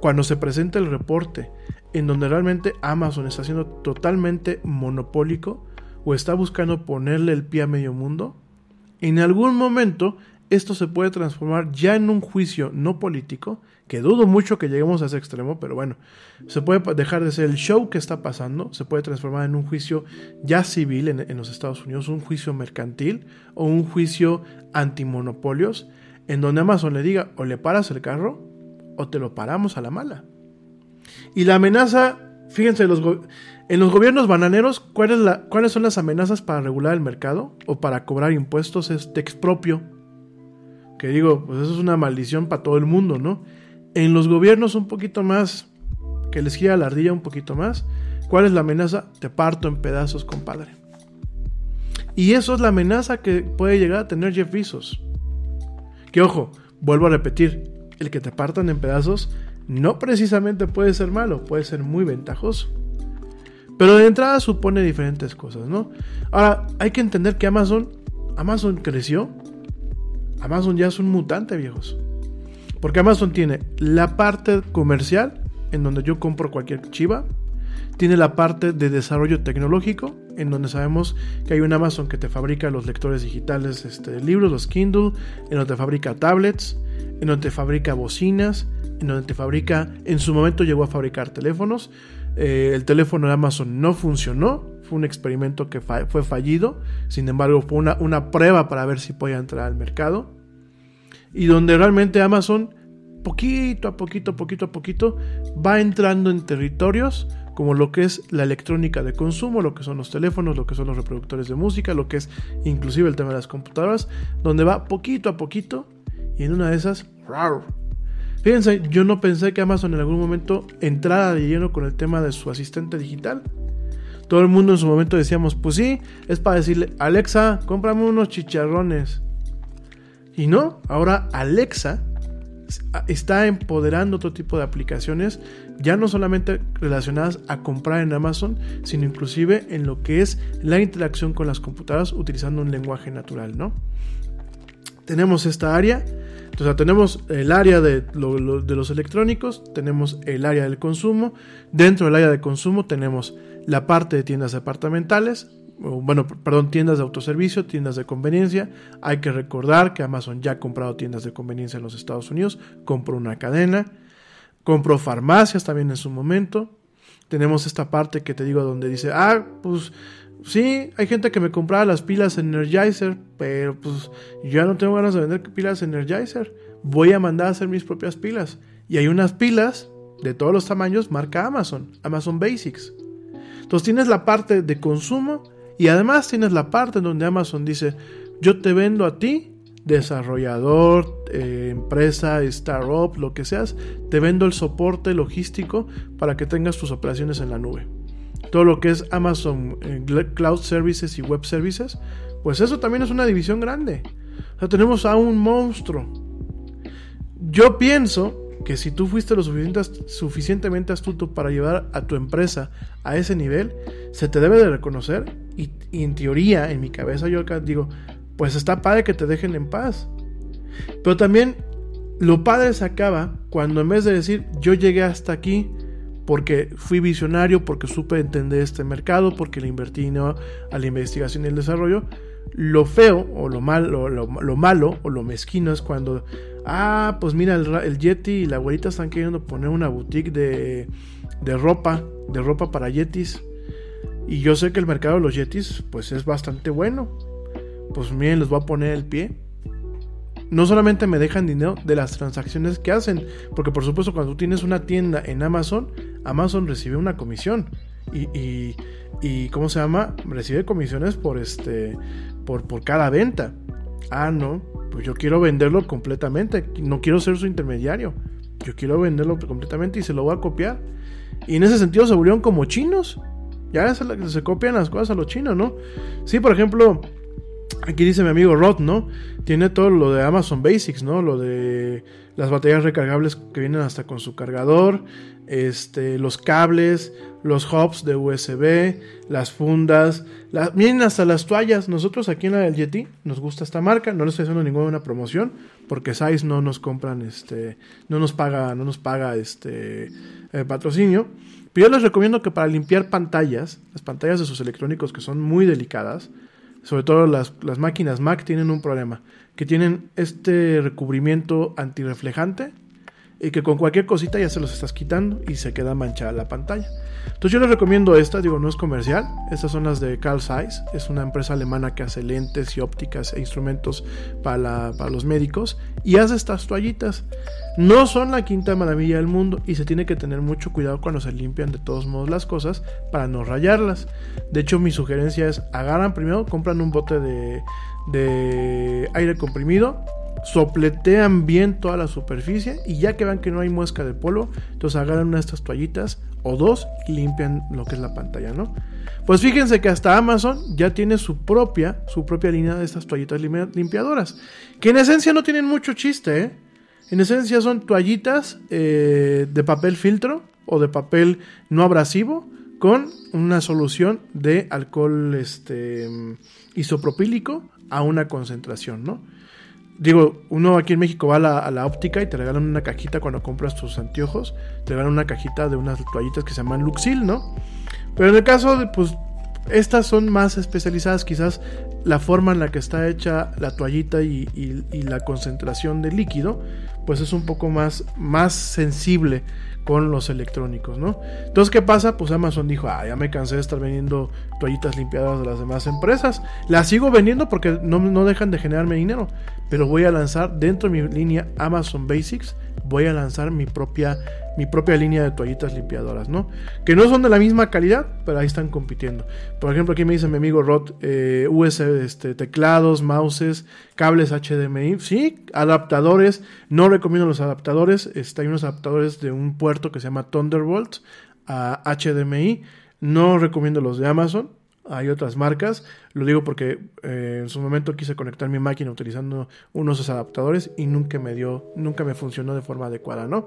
cuando se presenta el reporte en donde realmente Amazon está siendo totalmente monopólico o está buscando ponerle el pie a medio mundo en algún momento esto se puede transformar ya en un juicio no político, que dudo mucho que lleguemos a ese extremo, pero bueno, se puede dejar de ser el show que está pasando, se puede transformar en un juicio ya civil en, los Estados Unidos, un juicio mercantil o un juicio antimonopolios, en donde Amazon le diga o le paras el carro o te lo paramos a la mala. Y la amenaza, fíjense, en los gobiernos bananeros, ¿cuáles son las amenazas para regular el mercado o para cobrar impuestos? Es te. Que digo, pues eso es una maldición para todo el mundo, ¿no? En los gobiernos un poquito más, que les gira la ardilla un poquito más, ¿cuál es la amenaza? Te parto en pedazos, compadre. Y eso es la amenaza que puede llegar a tener Jeff Bezos. Que ojo, vuelvo a repetir, el que te partan en pedazos no precisamente puede ser malo, puede ser muy ventajoso. Pero de entrada supone diferentes cosas, ¿no? Ahora, hay que entender que Amazon, Amazon creció. Amazon ya es un mutante, viejos. Porque Amazon tiene la parte comercial, en donde yo compro cualquier chiva. Tiene la parte de desarrollo tecnológico, en donde sabemos que hay un Amazon que te fabrica los lectores digitales este, libros, los Kindle, en donde te fabrica tablets, en donde te fabrica bocinas, en donde te fabrica, en su momento llegó a fabricar teléfonos. Eh, el teléfono de Amazon no funcionó, un experimento que fue fallido, sin embargo fue una, una prueba para ver si podía entrar al mercado. Y donde realmente Amazon, poquito a poquito, poquito a poquito, va entrando en territorios como lo que es la electrónica de consumo, lo que son los teléfonos, lo que son los reproductores de música, lo que es inclusive el tema de las computadoras, donde va poquito a poquito y en una de esas, Fíjense, yo no pensé que Amazon en algún momento entrara de lleno con el tema de su asistente digital. Todo el mundo en su momento decíamos, pues sí, es para decirle, Alexa, cómprame unos chicharrones. Y no, ahora Alexa está empoderando otro tipo de aplicaciones, ya no solamente relacionadas a comprar en Amazon, sino inclusive en lo que es la interacción con las computadoras utilizando un lenguaje natural, ¿no? Tenemos esta área entonces tenemos el área de, los electrónicos, tenemos el área del consumo. Dentro del área de consumo tenemos la parte de tiendas departamentales, bueno, perdón, tiendas de autoservicio, tiendas de conveniencia. Hay que recordar que Amazon ya ha comprado tiendas de conveniencia en los Estados Unidos, compró una cadena, compró farmacias también en su momento. Tenemos esta parte que te digo donde dice, ah, pues Sí, hay gente que me compraba las pilas Energizer, pero pues ya no tengo ganas de vender pilas Energizer. Voy a mandar a hacer mis propias pilas. Y hay unas pilas de todos los tamaños marca Amazon, Amazon Basics. Entonces tienes la parte de consumo y además tienes la parte donde Amazon dice, yo te vendo a ti, desarrollador, eh, empresa, startup, lo que seas, te vendo el soporte logístico para que tengas tus operaciones en la nube todo lo que es Amazon eh, Cloud Services y Web Services, pues eso también es una división grande. O sea, tenemos a un monstruo. Yo pienso que si tú fuiste lo suficientemente astuto para llevar a tu empresa a ese nivel, se te debe de reconocer y, en teoría, en mi cabeza yo digo, pues está padre que te dejen en paz. Pero también lo padre se acaba cuando en vez de decir yo llegué hasta aquí, porque fui visionario, porque supe entender este mercado, porque le invertí a la investigación y el desarrollo. Lo feo o lo, malo, lo, malo o lo mezquino es cuando, ah, pues mira, el, Yeti y la abuelita están queriendo poner una boutique de, de ropa, de ropa para Yetis. Y yo sé que el mercado de los Yetis, pues es bastante bueno. Pues miren, les voy a poner el pie no solamente me dejan dinero de las transacciones que hacen, porque por supuesto cuando tú tienes una tienda en Amazon, Amazon recibe una comisión. Y, y, ¿cómo se llama? Recibe comisiones por este por, por cada venta. Ah, no, pues yo quiero venderlo completamente, no quiero ser su intermediario. Yo quiero venderlo completamente y se lo voy a copiar. Y en ese sentido se volvieron como chinos. Ya se, se copian las cosas a los chinos, ¿no? Sí, por ejemplo, Aquí dice mi amigo Rod, ¿no? Tiene todo lo de Amazon Basics, ¿no? Lo de las baterías recargables que vienen hasta con su cargador, este, los cables, los hubs de USB, las fundas, vienen hasta las toallas. Nosotros aquí en la del nos gusta esta marca, no les estoy haciendo ninguna promoción porque Size no nos compran, este, no nos paga, no nos paga este eh, patrocinio. Pero yo les recomiendo que para limpiar pantallas, las pantallas de sus electrónicos que son muy delicadas, sobre todo las, las máquinas Mac, tienen un problema, que tienen este recubrimiento antirreflejante y que con cualquier cosita ya se los estás quitando y se queda manchada la pantalla. Entonces yo les recomiendo esta, digo, no es comercial, estas son las de Carl Zeiss, es una empresa alemana que hace lentes y ópticas e instrumentos para, para los médicos y hace estas toallitas. No son la quinta maravilla del mundo y se tiene que tener mucho cuidado cuando se limpian de todos modos las cosas para no rayarlas. De hecho mi sugerencia es agarran primero, compran un bote de, de aire comprimido, sopletean bien toda la superficie y ya que vean que no hay muesca de polvo, entonces agarran una de estas toallitas o dos y limpian lo que es la pantalla, ¿no? Pues fíjense que hasta Amazon ya tiene su propia, su propia línea de estas toallitas limpiadoras, que en esencia no tienen mucho chiste, ¿eh? En esencia son toallitas eh, de papel filtro o de papel no abrasivo con una solución de alcohol este, isopropílico a una concentración, ¿no? Digo, uno aquí en México va a la, óptica y te regalan una cajita cuando compras tus anteojos. Te regalan una cajita de unas toallitas que se llaman Luxil, ¿no? Pero en el caso de, pues, estas son más especializadas, quizás la forma en la que está hecha la toallita y, la concentración de líquido, pues es un poco más, más sensible con los electrónicos, ¿no? Entonces, ¿qué pasa? Pues Amazon dijo, ah, ya me cansé de estar vendiendo toallitas limpiadas de las demás empresas. Las sigo vendiendo porque no, no dejan de generarme dinero, pero voy a lanzar dentro de mi línea Amazon Basics, voy a lanzar mi propia mi propia línea de toallitas limpiadoras, ¿no? Que no son de la misma calidad, pero ahí están compitiendo. Por ejemplo, aquí me dice mi amigo Rod, eh, USB, este, teclados, mouses, cables HDMI, sí, adaptadores, no recomiendo los adaptadores, está, hay unos adaptadores de un puerto que se llama Thunderbolt a HDMI, no recomiendo los de Amazon, hay otras marcas. Lo digo porque eh, en su momento quise conectar mi máquina utilizando unos adaptadores y nunca me dio, nunca me funcionó de forma adecuada, ¿no?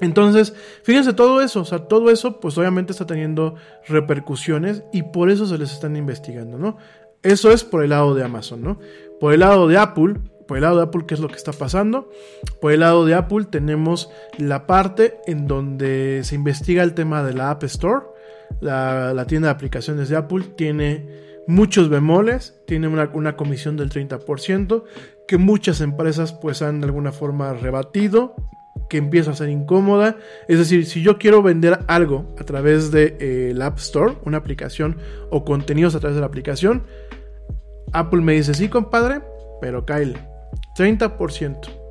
Entonces, fíjense todo eso, o sea, todo eso pues obviamente está teniendo repercusiones y por eso se les están investigando, ¿no? Eso es por el lado de Amazon, ¿no? Por el lado de Apple, por el lado de Apple, ¿qué es lo que está pasando? Por el lado de Apple tenemos la parte en donde se investiga el tema de la App Store, la, tienda de aplicaciones de Apple tiene muchos bemoles, tiene una, comisión del 30%, que muchas empresas pues han de alguna forma rebatido que empieza a ser incómoda. Es decir, si yo quiero vender algo a través de eh, App Store, una aplicación o contenidos a través de la aplicación, Apple me dice, sí, compadre, pero Kyle, 30%.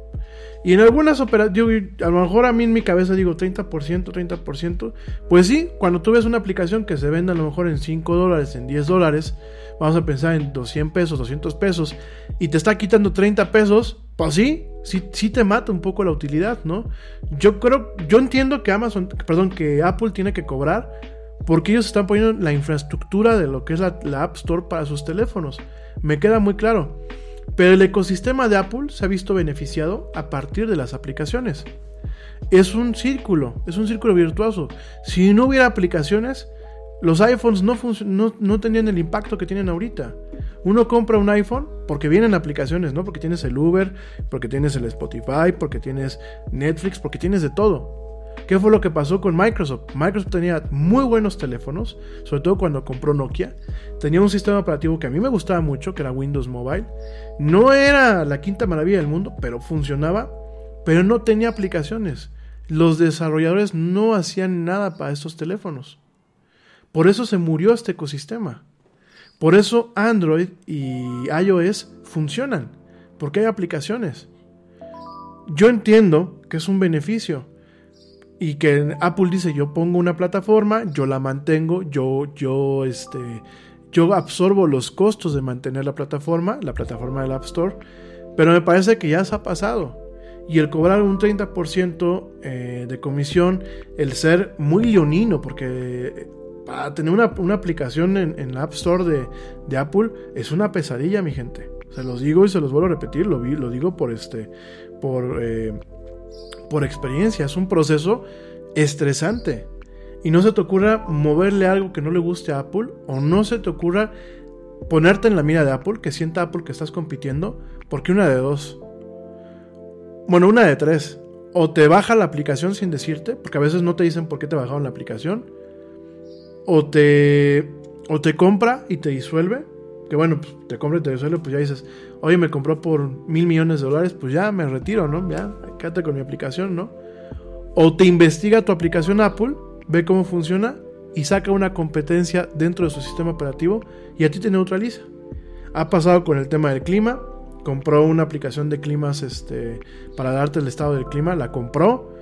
Y en algunas operaciones, a lo mejor a mí en mi cabeza digo 30%, 30%. Pues sí, cuando tú ves una aplicación que se vende a lo mejor en 5 dólares, en 10 dólares, vamos a pensar en 200 pesos, 200 pesos, y te está quitando 30 pesos, pues sí, sí, sí te mata un poco la utilidad, ¿no? Yo creo, yo entiendo que Amazon, perdón, que Apple tiene que cobrar porque ellos están poniendo la infraestructura de lo que es la, la App Store para sus teléfonos. Me queda muy claro. Pero el ecosistema de Apple se ha visto beneficiado a partir de las aplicaciones. Es un círculo, es un círculo virtuoso. Si no hubiera aplicaciones, los iPhones no, no, no, tenían el impacto que tienen ahorita. Uno compra un iPhone porque vienen aplicaciones, ¿no? Porque tienes el Uber, porque tienes el Spotify, porque tienes Netflix, porque tienes de todo. ¿Qué fue lo que pasó con Microsoft? Microsoft tenía muy buenos teléfonos, sobre todo cuando compró Nokia. Tenía un sistema operativo que a mí me gustaba mucho, que era Windows Mobile. No era la quinta maravilla del mundo, pero funcionaba, pero no tenía aplicaciones. Los desarrolladores no hacían nada para estos teléfonos. Por eso se murió este ecosistema. Por eso Android y iOS funcionan, porque hay aplicaciones. Yo entiendo que es un beneficio y que Apple dice yo pongo una plataforma, yo la mantengo, yo, yo, este, yo absorbo los costos de mantener la plataforma, la plataforma del App Store, pero me parece que ya se ha pasado. Y el cobrar un 30% eh, de comisión, el ser muy leonino, porque para tener una, aplicación en, la App Store de, Apple es una pesadilla, mi gente. Se los digo y se los vuelvo a repetir, lo, lo digo por este, por... Eh, por experiencia, es un proceso estresante. Y no se te ocurra moverle algo que no le guste a Apple o no se te ocurra ponerte en la mira de Apple, que sienta Apple que estás compitiendo, porque una de dos. Bueno, una de tres. O te baja la aplicación sin decirte, porque a veces no te dicen por qué te bajaron la aplicación. O te, o te compra y te disuelve, Que bueno, pues, te compra el suelo, pues ya dices, oye, me compró por mil millones de dólares, pues ya me retiro, ¿no? Ya, quédate con mi aplicación, ¿no? O te investiga tu aplicación Apple, ve cómo funciona y saca una competencia dentro de su sistema operativo y a ti te neutraliza. Ha pasado con el tema del clima, compró una aplicación de climas este, para darte el estado del clima, la compró,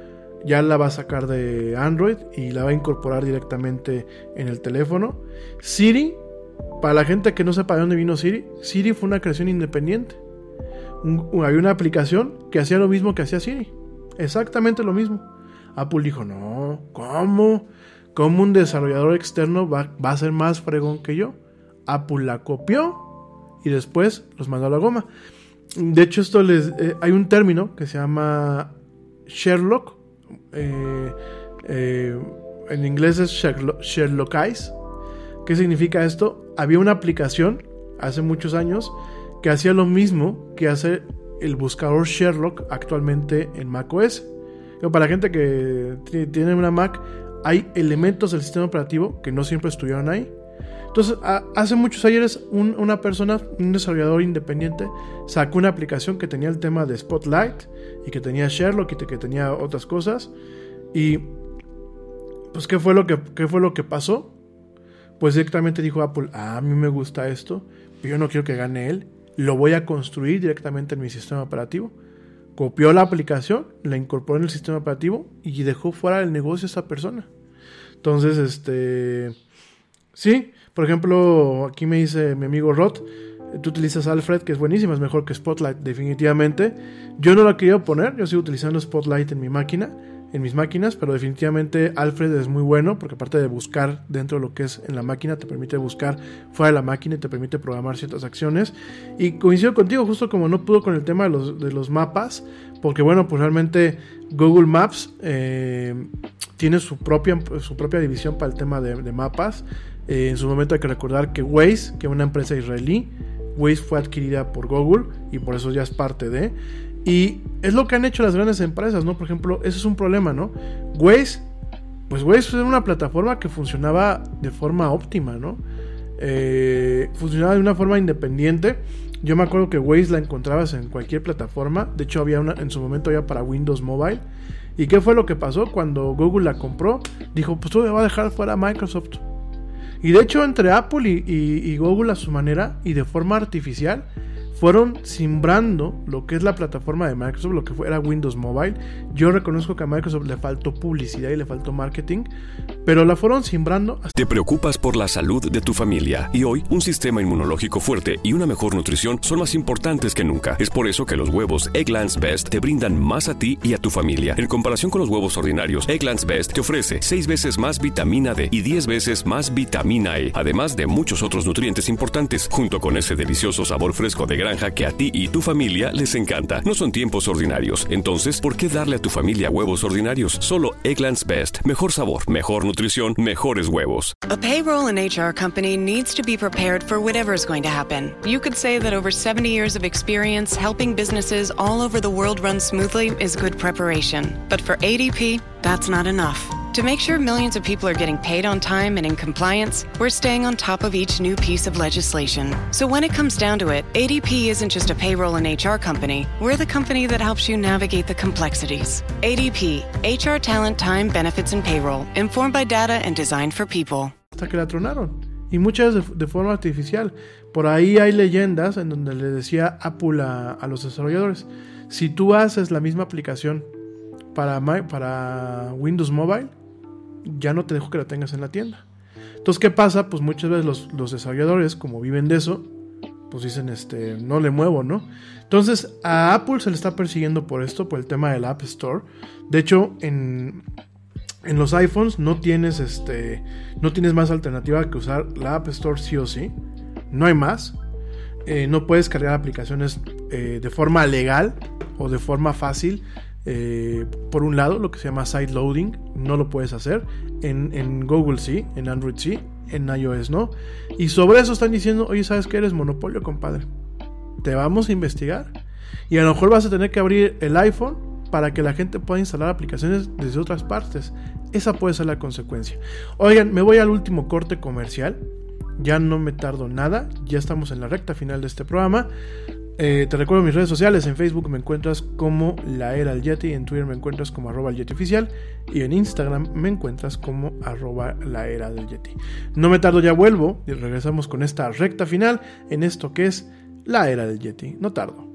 ya la va a sacar de Android y la va a incorporar directamente en el teléfono. Siri, para la gente que no sepa de dónde vino Siri, Siri fue una creación independiente. había una aplicación que hacía lo mismo que hacía Siri, exactamente lo mismo. Apple dijo, no, ¿cómo? ¿Cómo un desarrollador externo va, a ser más fregón que yo? Apple la copió y después los mandó a la goma. De hecho, esto les, eh, hay un término que se llama Sherlock. Eh, eh, en inglés es Sherlock, Sherlockize. ¿Qué significa esto? Había una aplicación hace muchos años que hacía lo mismo que hace el buscador Sherlock actualmente en macOS. Para la gente que tiene una Mac, hay elementos del sistema operativo que no siempre estuvieron ahí. Entonces, hace muchos años una persona, un desarrollador independiente, sacó una aplicación que tenía el tema de Spotlight y que tenía Sherlock y que tenía otras cosas. Y, pues, ¿qué fue lo que, qué fue lo que pasó? Pues directamente dijo Apple, ah, a mí me gusta esto, pero yo no quiero que gane él, lo voy a construir directamente en mi sistema operativo. Copió la aplicación, la incorporó en el sistema operativo y dejó fuera del negocio a esa persona. Entonces, este... Sí, por ejemplo, aquí me dice mi amigo Rod, tú utilizas Alfred, que es buenísima, es mejor que Spotlight, definitivamente. Yo no la quería poner, yo sigo utilizando Spotlight en mi máquina, en mis máquinas, pero definitivamente Alfred es muy bueno, porque aparte de buscar dentro de lo que es en la máquina, te permite buscar fuera de la máquina y te permite programar ciertas acciones. Y coincido contigo, justo como no pudo con el tema de los, de los mapas, porque bueno, pues realmente Google Maps eh, tiene su propia, su propia división para el tema de, mapas. Eh, en su momento hay que recordar que Waze, que es una empresa israelí, Waze fue adquirida por Google y por eso ya es parte de. Y es lo que han hecho las grandes empresas, ¿no? Por ejemplo, eso es un problema, ¿no? Waze, pues Waze era una plataforma que funcionaba de forma óptima, ¿no? Eh, funcionaba de una forma independiente. Yo me acuerdo que Waze la encontrabas en cualquier plataforma. De hecho, había una, en su momento ya para Windows Mobile. ¿Y qué fue lo que pasó cuando Google la compró? Dijo, pues tú me vas a dejar fuera Microsoft. Y de hecho entre Apple y, Google a su manera y de forma artificial fueron simbrando lo que es la plataforma de Microsoft, lo que era Windows Mobile. Yo reconozco que a Microsoft le faltó publicidad y le faltó marketing, pero la fueron simbrando. Te preocupas por la salud de tu familia y hoy un sistema inmunológico fuerte y una mejor nutrición son más importantes que nunca. Es por eso que los huevos Egglands Best te brindan más a ti y a tu familia. En comparación con los huevos ordinarios, Egglands Best te ofrece 6 veces más vitamina D y 10 veces más vitamina E, además de muchos otros nutrientes importantes, junto con ese delicioso sabor fresco de granja que a ti y tu familia les encanta. No son tiempos ordinarios, entonces, ¿por qué darle a tu familia huevos ordinarios? Solo Egglands Best. Mejor sabor, mejor nutrición, mejores huevos. A payroll and HR company needs to be prepared for whatever is going to happen. You could say that over 70 years of experience helping businesses all over the world run smoothly is good preparation. But for ADP, that's not enough. To make sure millions of people are getting paid on time and in compliance, we're staying on top of each new piece of legislation. So when it comes down to it, ADP isn't just a payroll and HR company. We're the company that helps you navigate the complexities. ADP, HR talent, time, benefits, and payroll, informed by data and designed for people. Hasta que la tronaron. Y muchas de, de forma artificial. Por ahí hay leyendas en donde le decía Apple a, a los desarrolladores, si tú haces la misma aplicación para, para Windows Mobile, ya no te dejo que la tengas en la tienda. Entonces, ¿qué pasa? Pues muchas veces los, desarrolladores, como viven de eso, pues dicen, este, no le muevo, ¿no? Entonces, a Apple se le está persiguiendo por esto, por el tema del App Store. De hecho, en, en los iPhones no tienes, este, no tienes más alternativa que usar la App Store sí o sí. No hay más. Eh, no puedes cargar aplicaciones eh, de forma legal o de forma fácil eh, por un lado, lo que se llama side loading, no lo puedes hacer. En, Google sí, en Android sí, en iOS no. Y sobre eso están diciendo, oye, ¿sabes que eres monopolio, compadre? Te vamos a investigar. Y a lo mejor vas a tener que abrir el iPhone para que la gente pueda instalar aplicaciones desde otras partes. Esa puede ser la consecuencia. Oigan, me voy al último corte comercial. Ya no me tardo nada, ya estamos en la recta final de este programa. Eh, te recuerdo mis redes sociales, en Facebook me encuentras como La Era del Yeti, en Twitter me encuentras como arroba el Yeti oficial y en Instagram me encuentras como arroba La Era del Yeti. No me tardo, ya vuelvo y regresamos con esta recta final en esto que es La Era del Yeti. No tardo.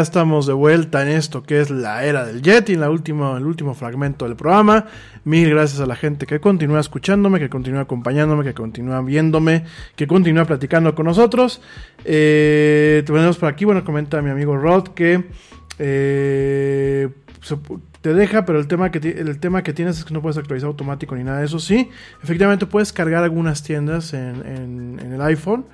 Estamos de vuelta en esto que es la era del Yeti, en la última, el último fragmento del programa. Mil gracias a la gente que continúa escuchándome, que continúa acompañándome, que continúa viéndome, que continúa platicando con nosotros. Eh, tenemos por aquí, bueno, comenta mi amigo Rod que eh, te deja, pero el tema, que el tema que tienes es que no puedes actualizar automático ni nada de eso. Sí, efectivamente puedes cargar algunas tiendas en, en el iPhone.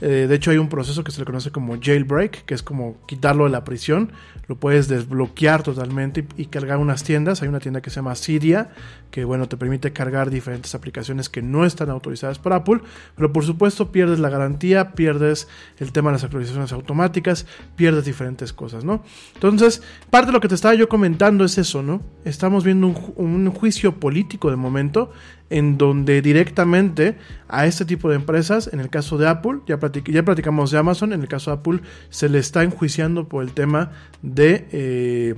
Eh, de hecho, hay un proceso que se le conoce como jailbreak, que es como quitarlo de la prisión. Lo puedes desbloquear totalmente y, cargar unas tiendas. Hay una tienda que se llama Cydia, que bueno, te permite cargar diferentes aplicaciones que no están autorizadas por Apple. Pero por supuesto, pierdes la garantía, pierdes el tema de las actualizaciones automáticas, pierdes diferentes cosas, ¿no? Entonces, parte de lo que te estaba yo comentando es eso, ¿no? Estamos viendo un, un juicio político de momento en donde directamente a este tipo de empresas, en el caso de Apple, ya, platicamos de Amazon, en el caso de Apple se le está enjuiciando por el tema de, eh,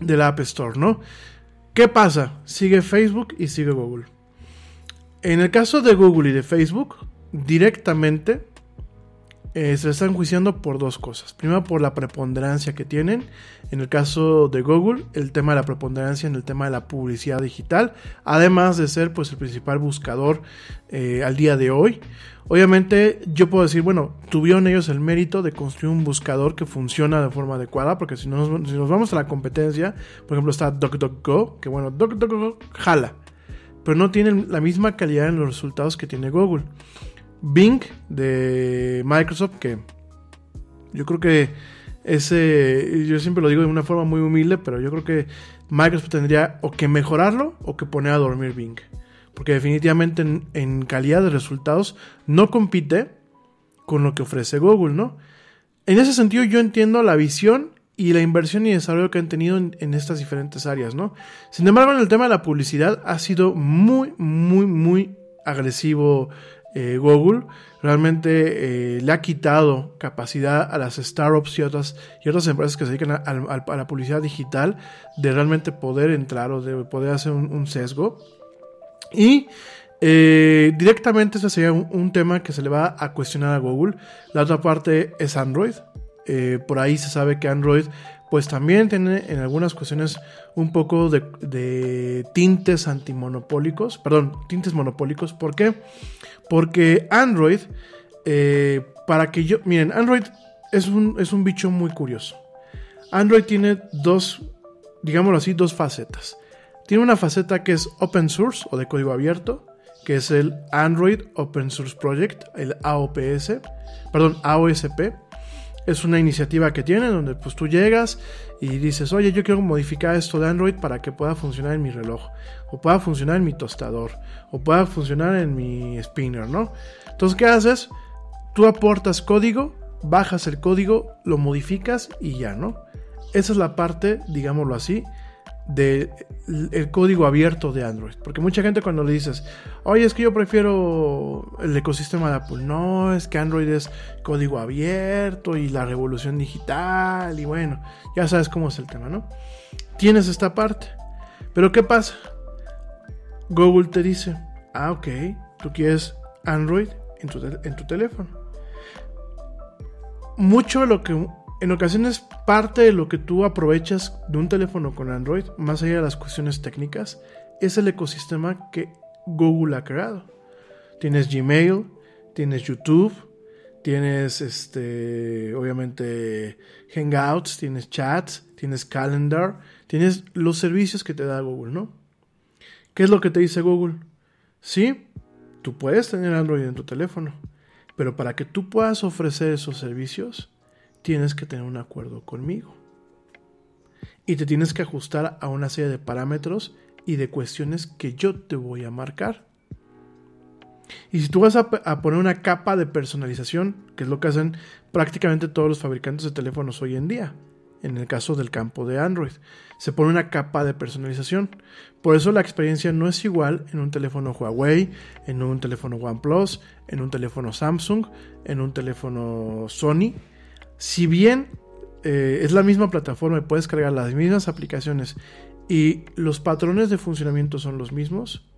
de la App Store, ¿no? ¿Qué pasa? Sigue Facebook y sigue Google. En el caso de Google y de Facebook, directamente eh, se están enjuiciando por dos cosas. Primero, por la preponderancia que tienen. En el caso de Google, el tema de la preponderancia en el tema de la publicidad digital. Además de ser pues, el principal buscador eh, al día de hoy. Obviamente, yo puedo decir, bueno, tuvieron ellos el mérito de construir un buscador que funciona de forma adecuada. Porque si nos, si nos vamos a la competencia, por ejemplo, está DuckDuckGo, que bueno, DuckDuckGo jala. Pero no tiene la misma calidad en los resultados que tiene Google. Bing de Microsoft, que yo creo que ese, yo siempre lo digo de una forma muy humilde, pero yo creo que Microsoft tendría o que mejorarlo o que poner a dormir Bing. Porque definitivamente en, calidad de resultados no compite con lo que ofrece Google, ¿no? En ese sentido yo entiendo la visión y la inversión y desarrollo que han tenido en, en, estas diferentes áreas, ¿no? Sin embargo, en el tema de la publicidad ha sido muy, muy, muy agresivo eh, Google realmente eh, le ha quitado capacidad a las startups y otras, y otras empresas que se dedican a, la publicidad digital de realmente poder entrar o de poder hacer un, sesgo. Y eh, directamente ese sería un, tema que se le va a cuestionar a Google. La otra parte es Android. por ahí se sabe que Android pues también tiene en algunas cuestiones un poco de, tintes antimonopólicos, perdón, tintes monopólicos. ¿Por qué? Porque Android, eh, para que yo, miren, Android es un, es un bicho muy curioso. Android tiene dos, digámoslo así, dos facetas. Tiene una faceta que es open source o de código abierto, que es el Android Open Source Project, el AOPS, perdón, AOSP. Es una iniciativa que tiene donde pues tú llegas y dices, oye, yo quiero modificar esto de Android para que pueda funcionar en mi reloj, o pueda funcionar en mi tostador, o pueda funcionar en mi spinner, ¿no? Entonces, ¿qué haces? Tú aportas código, bajas el código, lo modificas y ya, ¿no? Esa es la parte, digámoslo así, del código abierto de Android. Porque mucha gente cuando le dices, oye, es que yo prefiero el ecosistema de Apple. No, es que Android es código abierto y la revolución digital. Y bueno, ya sabes cómo es el tema, ¿no? Tienes esta parte. Pero ¿qué pasa? Google te dice, ah, ok, tú quieres Android en tu, en tu teléfono. Mucho de lo que en ocasiones parte de lo que tú aprovechas de un teléfono con Android, más allá de las cuestiones técnicas, es el ecosistema que Google ha creado. Tienes Gmail, tienes YouTube, tienes este, obviamente Hangouts, tienes chats, tienes Calendar, tienes los servicios que te da Google, ¿no? ¿Qué es lo que te dice Google? Sí, tú puedes tener Android en tu teléfono, pero para que tú puedas ofrecer esos servicios, tienes que tener un acuerdo conmigo. Y te tienes que ajustar a una serie de parámetros y de cuestiones que yo te voy a marcar. Y si tú vas a, poner una capa de personalización, que es lo que hacen prácticamente todos los fabricantes de teléfonos hoy en día, en el caso del campo de Android. Se pone una capa de personalización. Por eso la experiencia no es igual en un teléfono Huawei, en un teléfono OnePlus, en un teléfono Samsung, en un teléfono Sony. Si bien eh, es la misma plataforma y puedes cargar las mismas aplicaciones y los patrones de funcionamiento son los mismos,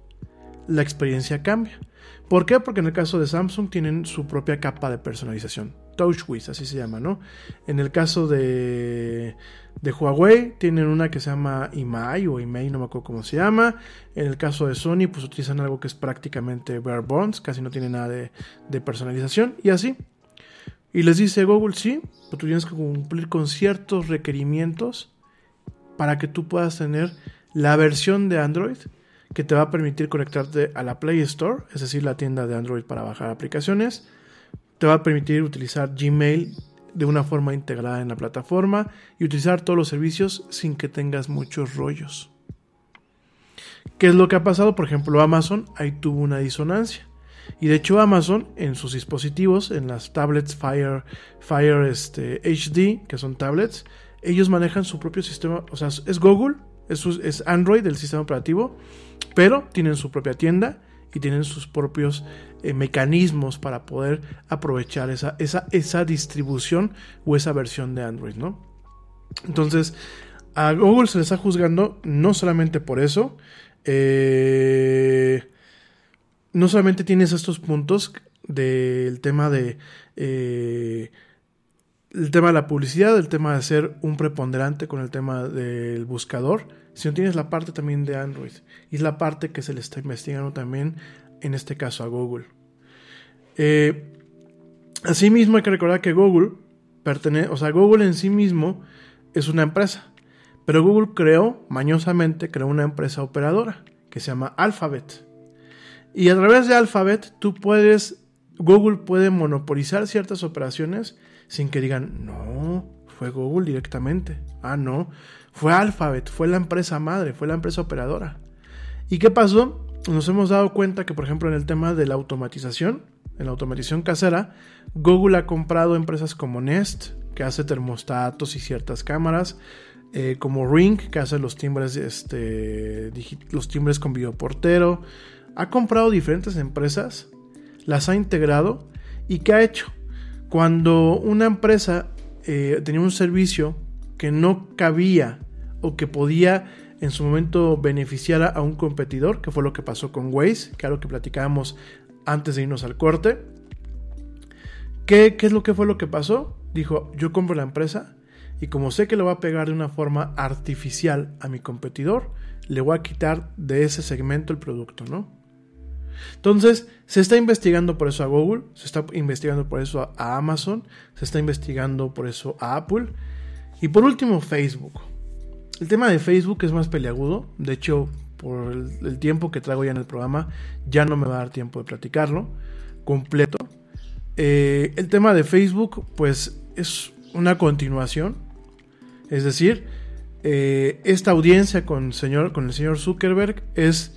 la experiencia cambia. ¿Por qué? Porque en el caso de Samsung tienen su propia capa de personalización. TouchWiz, así se llama, ¿no? En el caso de, Huawei, tienen una que se llama IMAI o IMEI, no me acuerdo cómo se llama. En el caso de Sony, pues utilizan algo que es prácticamente bare bones, casi no tiene nada de personalización, y así. Y les dice Google, sí, pero tú tienes que cumplir con ciertos requerimientos para que tú puedas tener la versión de Android que te va a permitir conectarte a la Play Store, es decir, la tienda de Android para bajar aplicaciones. Te va a permitir utilizar Gmail de una forma integrada en la plataforma y utilizar todos los servicios sin que tengas muchos rollos. ¿Qué es lo que ha pasado? Por ejemplo, Amazon ahí tuvo una disonancia. Y de hecho Amazon en sus dispositivos, en las tablets Fire, Fire este, HD, que son tablets, ellos manejan su propio sistema, o sea, es Google, es, es Android, el sistema operativo, pero tienen su propia tienda y tienen sus propios eh, mecanismos para poder aprovechar esa, esa, esa distribución o esa versión de Android, ¿no? Entonces, a Google se le está juzgando no solamente por eso, eh, no solamente tienes estos puntos del tema de eh, el tema de la publicidad, el tema de ser un preponderante con el tema del buscador, sino tienes la parte también de Android. Y es la parte que se le está investigando también, en este caso a Google. Eh, asimismo, hay que recordar que Google pertenece, o sea, Google en sí mismo es una empresa. Pero Google creó, mañosamente, creó una empresa operadora que se llama Alphabet. Y a través de Alphabet tú puedes, Google puede monopolizar ciertas operaciones sin que digan, no, fue Google directamente. Ah, no, fue Alphabet, fue la empresa madre, fue la empresa operadora. ¿Y qué pasó? Nos hemos dado cuenta que, por ejemplo, en el tema de la automatización, en la automatización casera, Google ha comprado empresas como Nest, que hace termostatos y ciertas cámaras, eh, como Ring, que hace los timbres, este, los timbres con videoportero. Ha comprado diferentes empresas, las ha integrado y ¿qué ha hecho? Cuando una empresa eh, tenía un servicio que no cabía o que podía en su momento beneficiar a un competidor, que fue lo que pasó con Waze, que era lo que platicábamos antes de irnos al corte. ¿Qué, ¿Qué, es lo que fue lo que pasó? Dijo, yo compro la empresa y como sé que le va a pegar de una forma artificial a mi competidor, le voy a quitar de ese segmento el producto, ¿no? Entonces, se está investigando por eso a Google, se está investigando por eso a Amazon, se está investigando por eso a Apple. Y por último, Facebook. El tema de Facebook es más peleagudo. De hecho, por el, tiempo que traigo ya en el programa, ya no me va a dar tiempo de platicarlo completo. Eh, el tema de Facebook, pues, es una continuación. Es decir, eh, esta audiencia con el señor Zuckerberg es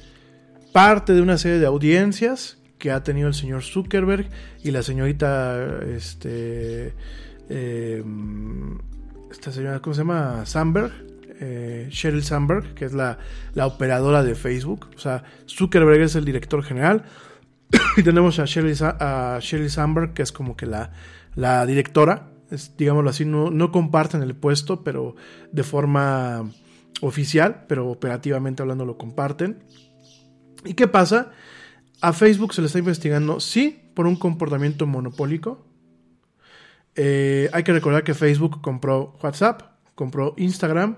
parte de una serie de audiencias que ha tenido el señor Zuckerberg y la señorita, este, em, esta señora, ¿cómo se llama? Sandberg, eh, Sheryl Sandberg, que es la, operadora de Facebook. O sea, Zuckerberg es el director general <coughs> y tenemos a Sheryl, a Sandberg, que es como que la, la directora. Es, digámoslo así, no, no comparten el puesto, pero de forma oficial, pero operativamente hablando lo comparten. ¿Y qué pasa? A Facebook se le está investigando, sí, por un comportamiento monopólico. Eh, hay que recordar que Facebook compró WhatsApp, compró Instagram,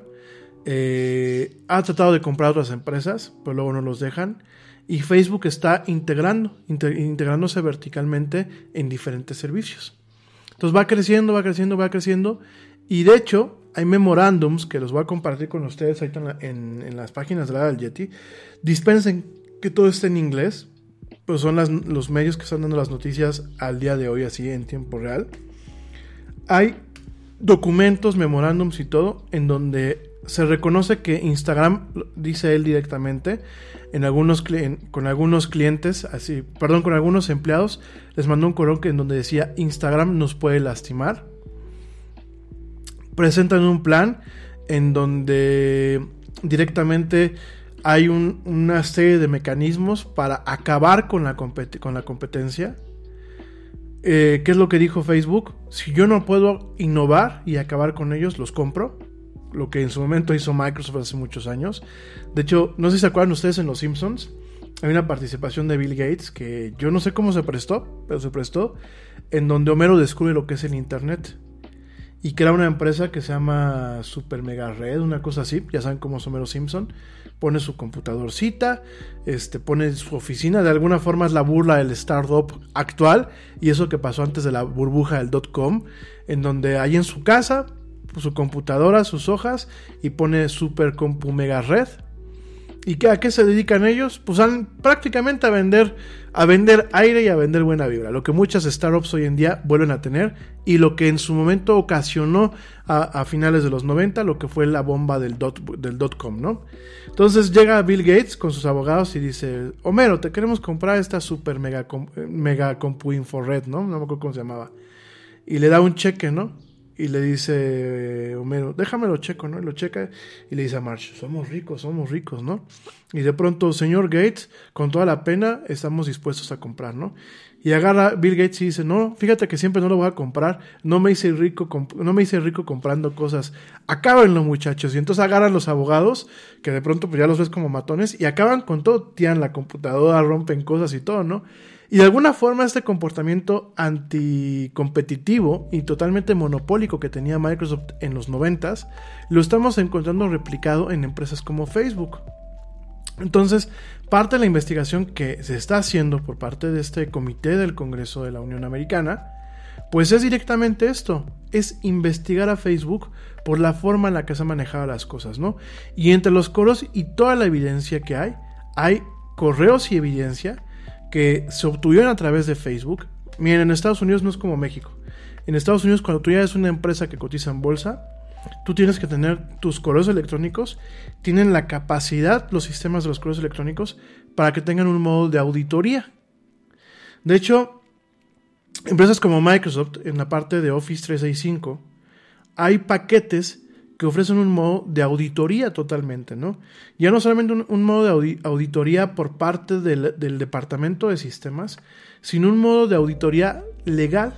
eh, ha tratado de comprar otras empresas, pero luego no los dejan. Y Facebook está integrando, integrándose verticalmente en diferentes servicios. Entonces va creciendo, va creciendo, va creciendo. Y de hecho, hay memorándums que los voy a compartir con ustedes ahí en, en, las páginas de la del Yeti. Dispensen que todo esté en inglés, pero son los medios que están dando las noticias al día de hoy, así en tiempo real. Hay documentos, memorándums y todo, en donde se reconoce que Instagram, dice él directamente, en algunos con algunos clientes, así, perdón, con algunos empleados, les mandó un correo en donde decía Instagram nos puede lastimar presentan un plan en donde directamente hay una serie de mecanismos para acabar con la, competencia. Eh, ¿Qué es lo que dijo Facebook? Si yo no puedo innovar y acabar con ellos, los compro. Lo que en su momento hizo Microsoft hace muchos años. De hecho, no sé si se acuerdan ustedes en Los Simpsons. Hay una participación de Bill Gates que yo no sé cómo se prestó, pero se prestó, en donde Homero descubre lo que es el Internet y crea una empresa que se llama Super Mega Red, una cosa así, ya saben cómo es Homero Simpson, pone su computadorcita, este, pone su oficina, de alguna forma es la burla del startup actual y eso que pasó antes de la burbuja del dot com, en donde hay en su casa su computadora, sus hojas y pone Super Compu Mega Red ¿Y a qué se dedican ellos? Pues prácticamente a vender, a vender aire y a vender buena vibra. Lo que muchas startups hoy en día vuelven a tener y lo que en su momento ocasionó a, finales de los 90 lo que fue la bomba del dot, del dot com, ¿no? Entonces llega Bill Gates con sus abogados y dice, Homero, te queremos comprar esta super mega, mega compu infrared, ¿no? No me acuerdo cómo se llamaba. Y le da un cheque, ¿no? Y le dice Homero, déjamelo checo, ¿no? Y lo checa y le dice a Marsh, somos ricos, somos ricos, ¿no? Y de pronto, señor Gates, con toda la pena, estamos dispuestos a comprar, ¿no? Y agarra Bill Gates y dice, no, fíjate que siempre no lo voy a comprar, no me hice rico, no me hice rico comprando cosas, los muchachos. Y entonces agarran los abogados, que de pronto pues ya los ves como matones, y acaban con todo, tiran la computadora, rompen cosas y todo, ¿no? Y de alguna forma este comportamiento anticompetitivo y totalmente monopólico que tenía Microsoft en los 90 lo estamos encontrando replicado en empresas como Facebook. Entonces, parte de la investigación que se está haciendo por parte de este comité del Congreso de la Unión Americana, pues es directamente esto, es investigar a Facebook por la forma en la que se han manejado las cosas, ¿no? Y entre los coros y toda la evidencia que hay, hay correos y evidencia que se obtuvieron a través de Facebook. Miren, en Estados Unidos no es como México. En Estados Unidos, cuando tú ya eres una empresa que cotiza en bolsa, tú tienes que tener tus correos electrónicos, tienen la capacidad los sistemas de los correos electrónicos para que tengan un modo de auditoría. De hecho, empresas como Microsoft, en la parte de Office 365, hay paquetes que ofrecen un modo de auditoría totalmente, ¿no? Ya no solamente un, modo de auditoría por parte del, departamento de sistemas, sino un modo de auditoría legal,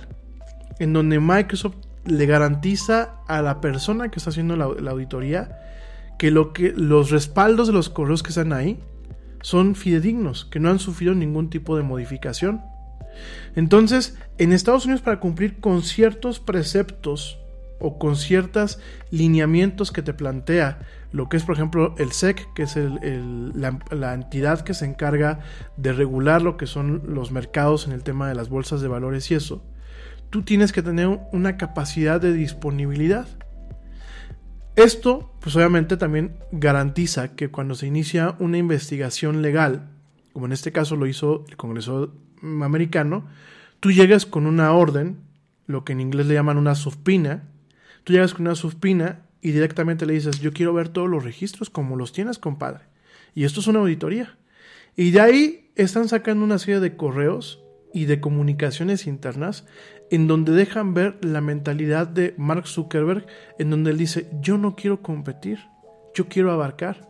en donde Microsoft le garantiza a la persona que está haciendo la, auditoría que, lo que los respaldos de los correos que están ahí son fidedignos, que no han sufrido ningún tipo de modificación. Entonces, en Estados Unidos para cumplir con ciertos preceptos o con ciertos lineamientos que te plantea lo que es, por ejemplo, el SEC, que es la, entidad que se encarga de regular lo que son los mercados en el tema de las bolsas de valores y eso, tú tienes que tener una capacidad de disponibilidad. Esto, pues obviamente también garantiza que cuando se inicia una investigación legal, como en este caso lo hizo el Congreso americano, tú llegas con una orden, lo que en inglés le llaman una subpina, Tú llegas con una subpina y directamente le dices, yo quiero ver todos los registros como los tienes, compadre. Y esto es una auditoría. Y de ahí están sacando una serie de correos y de comunicaciones internas en donde dejan ver la mentalidad de Mark Zuckerberg, en donde él dice, yo no quiero competir, yo quiero abarcar.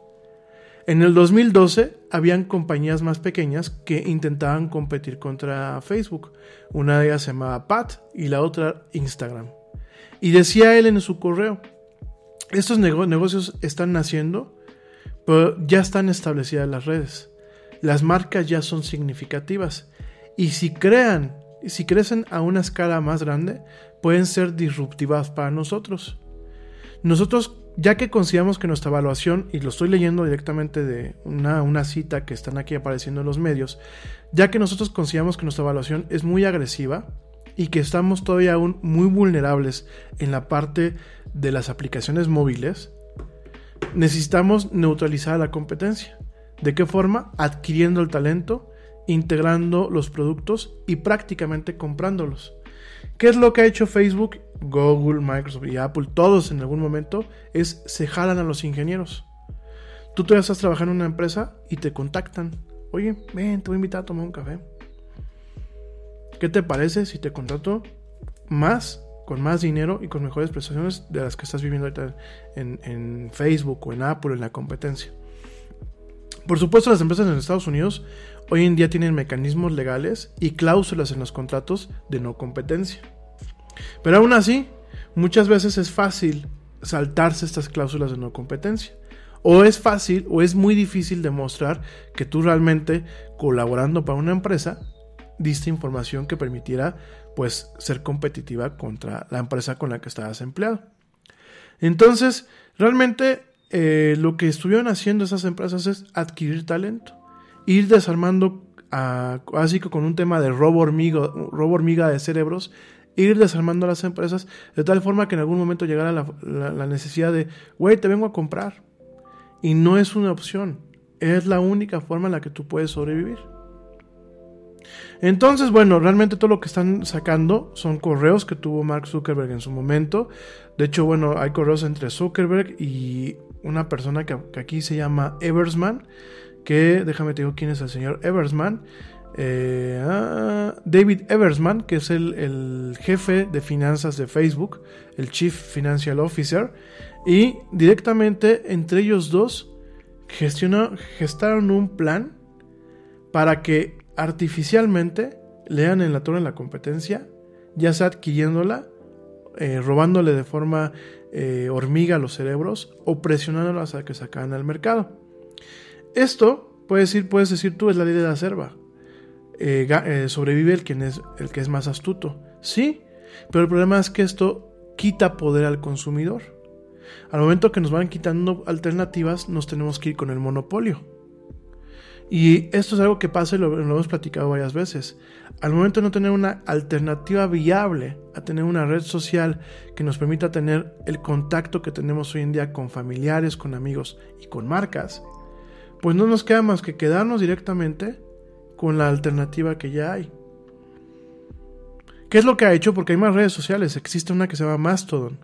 En el 2012 habían compañías más pequeñas que intentaban competir contra Facebook. Una de ellas se llamaba Pat y la otra Instagram. Y decía él en su correo, estos negocios están naciendo, pero ya están establecidas las redes. Las marcas ya son significativas. Y si crean, si crecen a una escala más grande, pueden ser disruptivas para nosotros. Nosotros, ya que consideramos que nuestra evaluación, y lo estoy leyendo directamente de una, una cita que están aquí apareciendo en los medios, ya que nosotros consideramos que nuestra evaluación es muy agresiva, y que estamos todavía aún muy vulnerables en la parte de las aplicaciones móviles, necesitamos neutralizar la competencia. ¿De qué forma? Adquiriendo el talento, integrando los productos y prácticamente comprándolos. ¿Qué es lo que ha hecho Facebook, Google, Microsoft y Apple? Todos en algún momento es se jalan a los ingenieros. Tú todavía estás trabajando en una empresa y te contactan. Oye, ven, te voy a invitar a tomar un café. ¿Qué te parece si te contrato más con más dinero y con mejores prestaciones de las que estás viviendo ahorita en, Facebook o en Apple, en la competencia. Por supuesto, las empresas en Estados Unidos hoy en día tienen mecanismos legales y cláusulas en los contratos de no competencia. Pero aún así, muchas veces es fácil saltarse estas cláusulas de no competencia. O es fácil o es muy difícil demostrar que tú realmente colaborando para una empresa diste información que permitiera pues ser competitiva contra la empresa con la que estabas empleado. Entonces, realmente eh, lo que estuvieron haciendo esas empresas es adquirir talento, ir desarmando, así que con un tema de robo hormiga, robo hormiga de cerebros, ir desarmando las empresas de tal forma que en algún momento llegara la, necesidad de, güey, te vengo a comprar. Y no es una opción, es la única forma en la que tú puedes sobrevivir. Entonces, bueno, realmente todo lo que están sacando son correos que tuvo Mark Zuckerberg en su momento. De hecho, bueno, hay correos entre Zuckerberg y una persona que, aquí se llama Eversman, que déjame te digo quién es el señor Eversman. Eh, ah, David Eversman, que es el, jefe de finanzas de Facebook, el Chief Financial Officer, y directamente entre ellos dos gestaron un plan para que artificialmente lean en la torre en la competencia, ya sea adquiriéndola, eh, robándole de forma eh, hormiga los cerebros o presionándolas a que sacan al mercado. Esto, puedes decir, puedes decir tú, es la ley de la selva. Eh, eh, sobrevive el, quien es, el que es más astuto. Sí, pero el problema es que esto quita poder al consumidor. Al momento que nos van quitando alternativas, nos tenemos que ir con el monopolio. Y esto es algo que pasa y lo, hemos platicado varias veces. Al momento de no tener una alternativa viable a tener una red social que nos permita tener el contacto que tenemos hoy en día con familiares, con amigos y con marcas, pues no nos queda más que quedarnos directamente con la alternativa que ya hay. ¿Qué es lo que ha hecho? Porque hay más redes sociales. Existe una que se llama Mastodon.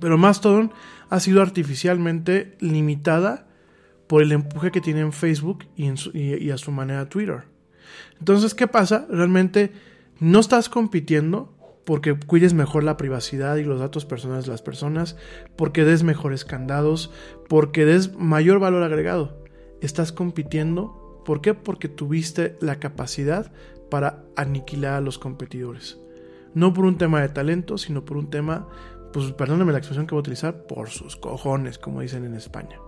Pero Mastodon ha sido artificialmente limitada por el empuje que tiene en Facebook y, a su manera Twitter. Entonces, ¿qué pasa? Realmente no estás compitiendo porque cuides mejor la privacidad y los datos personales de las personas, porque des mejores candados, porque des mayor valor agregado. Estás compitiendo, ¿por qué? Porque tuviste la capacidad para aniquilar a los competidores. No por un tema de talento, sino por un tema, pues perdóname la expresión que voy a utilizar, por sus cojones, como dicen en España.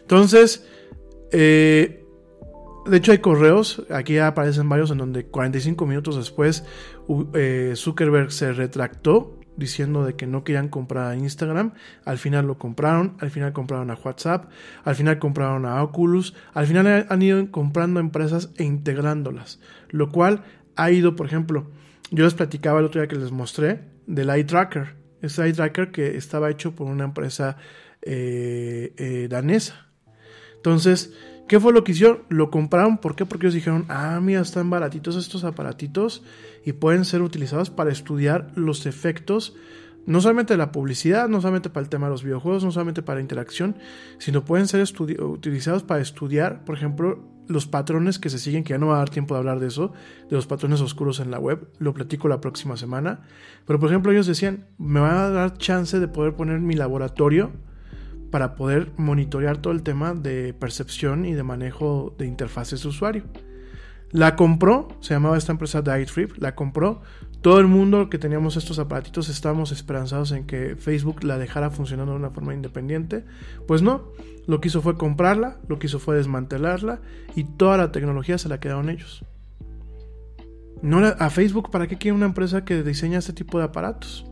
Entonces, eh, de hecho hay correos, aquí aparecen varios en donde 45 minutos después eh, Zuckerberg se retractó diciendo de que no querían comprar a Instagram, al final lo compraron, al final compraron a WhatsApp, al final compraron a Oculus, al final han ido comprando empresas e integrándolas, lo cual ha ido, por ejemplo, yo les platicaba el otro día que les mostré del eye tracker, ese eye tracker que estaba hecho por una empresa eh, danesa, entonces, ¿qué fue lo que hicieron? Lo compraron, ¿por qué? Porque ellos dijeron, ah, mira, están baratitos estos aparatitos y pueden ser utilizados para estudiar los efectos, no solamente de la publicidad, no solamente para el tema de los videojuegos, no solamente para interacción, sino pueden ser utilizados para estudiar, por ejemplo, los patrones que se siguen, que ya no va a dar tiempo de hablar de eso, de los patrones oscuros en la web, lo platico la próxima semana. Pero por ejemplo ellos decían, me van a dar chance de poder poner mi laboratorio para poder monitorear todo el tema de percepción y de manejo de interfaces de usuario. La compró, se llamaba esta empresa Dightrip, la compró. Todo el mundo que teníamos estos aparatitos estábamos esperanzados en que Facebook la dejara funcionando de una forma independiente. Pues no, lo que hizo fue comprarla, lo que hizo fue desmantelarla y toda la tecnología se la quedaron ellos. No a Facebook, ¿para qué quiere una empresa que diseña este tipo de aparatos?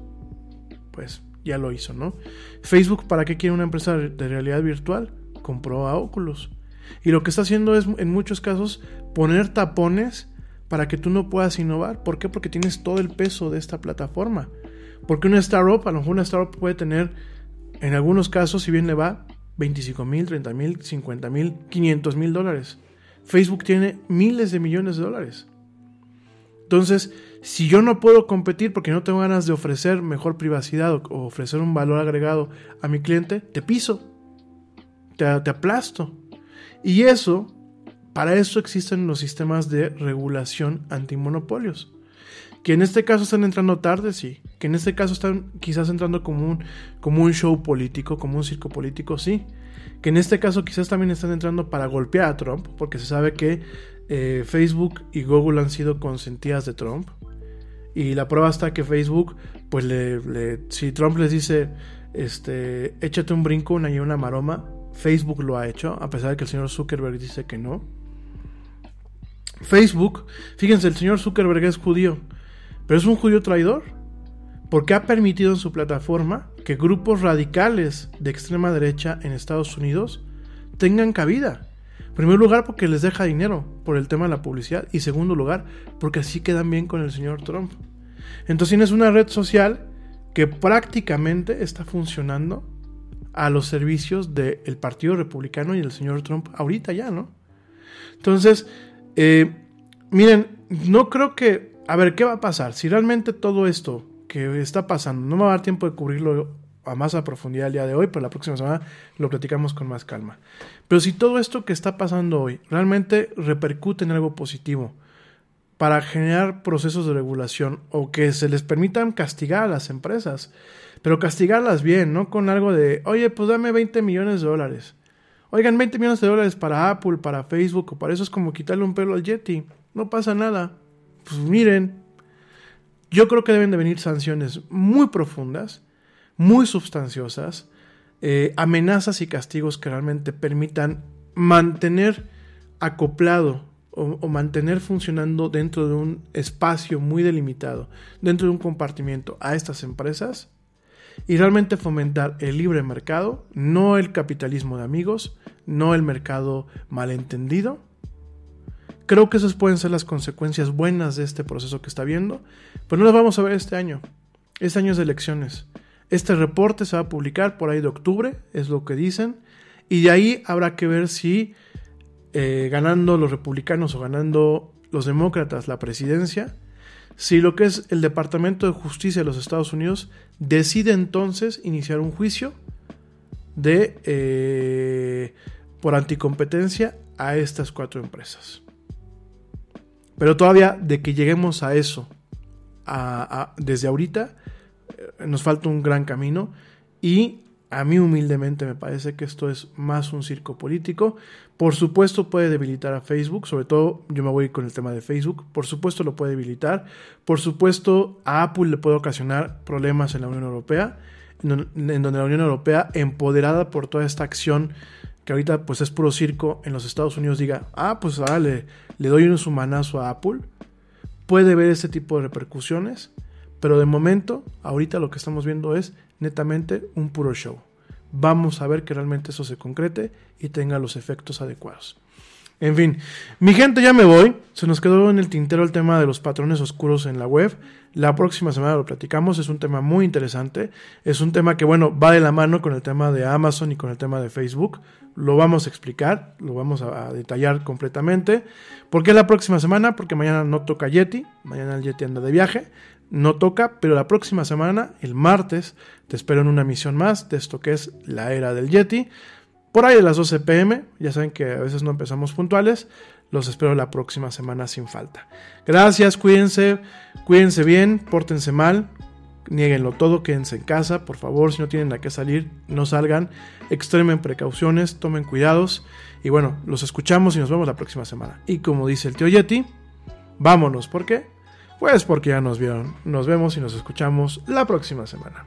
Pues ya lo hizo, ¿no? Facebook, ¿para qué quiere una empresa de realidad virtual? Compró a Oculus. Y lo que está haciendo es, en muchos casos, poner tapones para que tú no puedas innovar. ¿Por qué? Porque tienes todo el peso de esta plataforma. Porque una startup, a lo mejor una startup puede tener, en algunos casos, si bien le va, 25 mil, 30 mil, 50 mil, 500 mil dólares. Facebook tiene miles de millones de dólares. Entonces, si yo no puedo competir porque no tengo ganas de ofrecer mejor privacidad o ofrecer un valor agregado a mi cliente, te piso, te, aplasto. Y eso, para eso existen los sistemas de regulación antimonopolios. Que en este caso están entrando tarde, sí. Que en este caso están quizás entrando como un, como un show político, como un circo político, sí. Que en este caso quizás también están entrando para golpear a Trump, porque se sabe que eh, Facebook y Google han sido consentidas de Trump. Y la prueba está que Facebook, pues le, si Trump les dice, este, échate un brinco, una y una maroma, Facebook lo ha hecho, a pesar de que el señor Zuckerberg dice que no. Facebook, fíjense, el señor Zuckerberg es judío, pero es un judío traidor, porque ha permitido en su plataforma que grupos radicales de extrema derecha en Estados Unidos tengan cabida. Primer lugar, porque les deja dinero por el tema de la publicidad. Y segundo lugar, porque así quedan bien con el señor Trump. Entonces tienes una red social que prácticamente está funcionando a los servicios del Partido Republicano y del señor Trump ahorita ya, ¿no? Entonces, eh, miren, no creo que... A ver, ¿qué va a pasar? Si realmente todo esto que está pasando, no me va a dar tiempo de cubrirlo a más a profundidad el día de hoy, pero la próxima semana lo platicamos con más calma. Pero si todo esto que está pasando hoy realmente repercute en algo positivo para generar procesos de regulación o que se les permitan castigar a las empresas, pero castigarlas bien, no con algo de, oye, pues dame 20 millones de dólares. Oigan, 20 millones de dólares para Apple, para Facebook, o para eso es como quitarle un pelo al Yeti. No pasa nada. Pues miren, yo creo que deben de venir sanciones muy profundas muy sustanciosas, eh, amenazas y castigos que realmente permitan mantener acoplado o, mantener funcionando dentro de un espacio muy delimitado, dentro de un compartimiento a estas empresas y realmente fomentar el libre mercado, no el capitalismo de amigos, no el mercado malentendido. Creo que esas pueden ser las consecuencias buenas de este proceso que está viendo, pero no las vamos a ver este año. Este año es de elecciones. Este reporte se va a publicar por ahí de octubre, es lo que dicen, y de ahí habrá que ver si eh, ganando los republicanos o ganando los demócratas la presidencia, si lo que es el Departamento de Justicia de los Estados Unidos decide entonces iniciar un juicio de eh, por anticompetencia a estas cuatro empresas. Pero todavía de que lleguemos a eso desde ahorita, nos falta un gran camino y a mí humildemente me parece que esto es más un circo político. Por supuesto puede debilitar a Facebook, sobre todo yo me voy con el tema de Facebook, por supuesto lo puede debilitar, por supuesto a Apple le puede ocasionar problemas en la Unión Europea, en donde la Unión Europea, empoderada por toda esta acción que ahorita pues es puro circo en los Estados Unidos, diga, ah, pues ahora le, le doy un sumanazo a Apple, puede ver ese tipo de repercusiones pero de momento, ahorita lo que estamos viendo es netamente un puro show. Vamos a ver que realmente eso se concrete y tenga los efectos adecuados. En fin, mi gente, ya me voy. Se nos quedó en el tintero el tema de los patrones oscuros en la web. La próxima semana lo platicamos. Es un tema muy interesante. Es un tema que, bueno, va de la mano con el tema de Amazon y con el tema de Facebook. Lo vamos a explicar, lo vamos a, detallar completamente. ¿Por qué la próxima semana? Porque mañana no toca Yeti. Mañana el Yeti anda de viaje no toca, pero la próxima semana, el martes, te espero en una misión más de esto que es la era del Yeti. Por ahí de las 12 pm, ya saben que a veces no empezamos puntuales, los espero la próxima semana sin falta. Gracias, cuídense, cuídense bien, pórtense mal, nieguenlo todo, quédense en casa, por favor, si no tienen a qué salir, no salgan, extremen precauciones, tomen cuidados y bueno, los escuchamos y nos vemos la próxima semana. Y como dice el tío Yeti, vámonos, ¿por qué? Pues porque ya nos vieron. Nos vemos y nos escuchamos la próxima semana.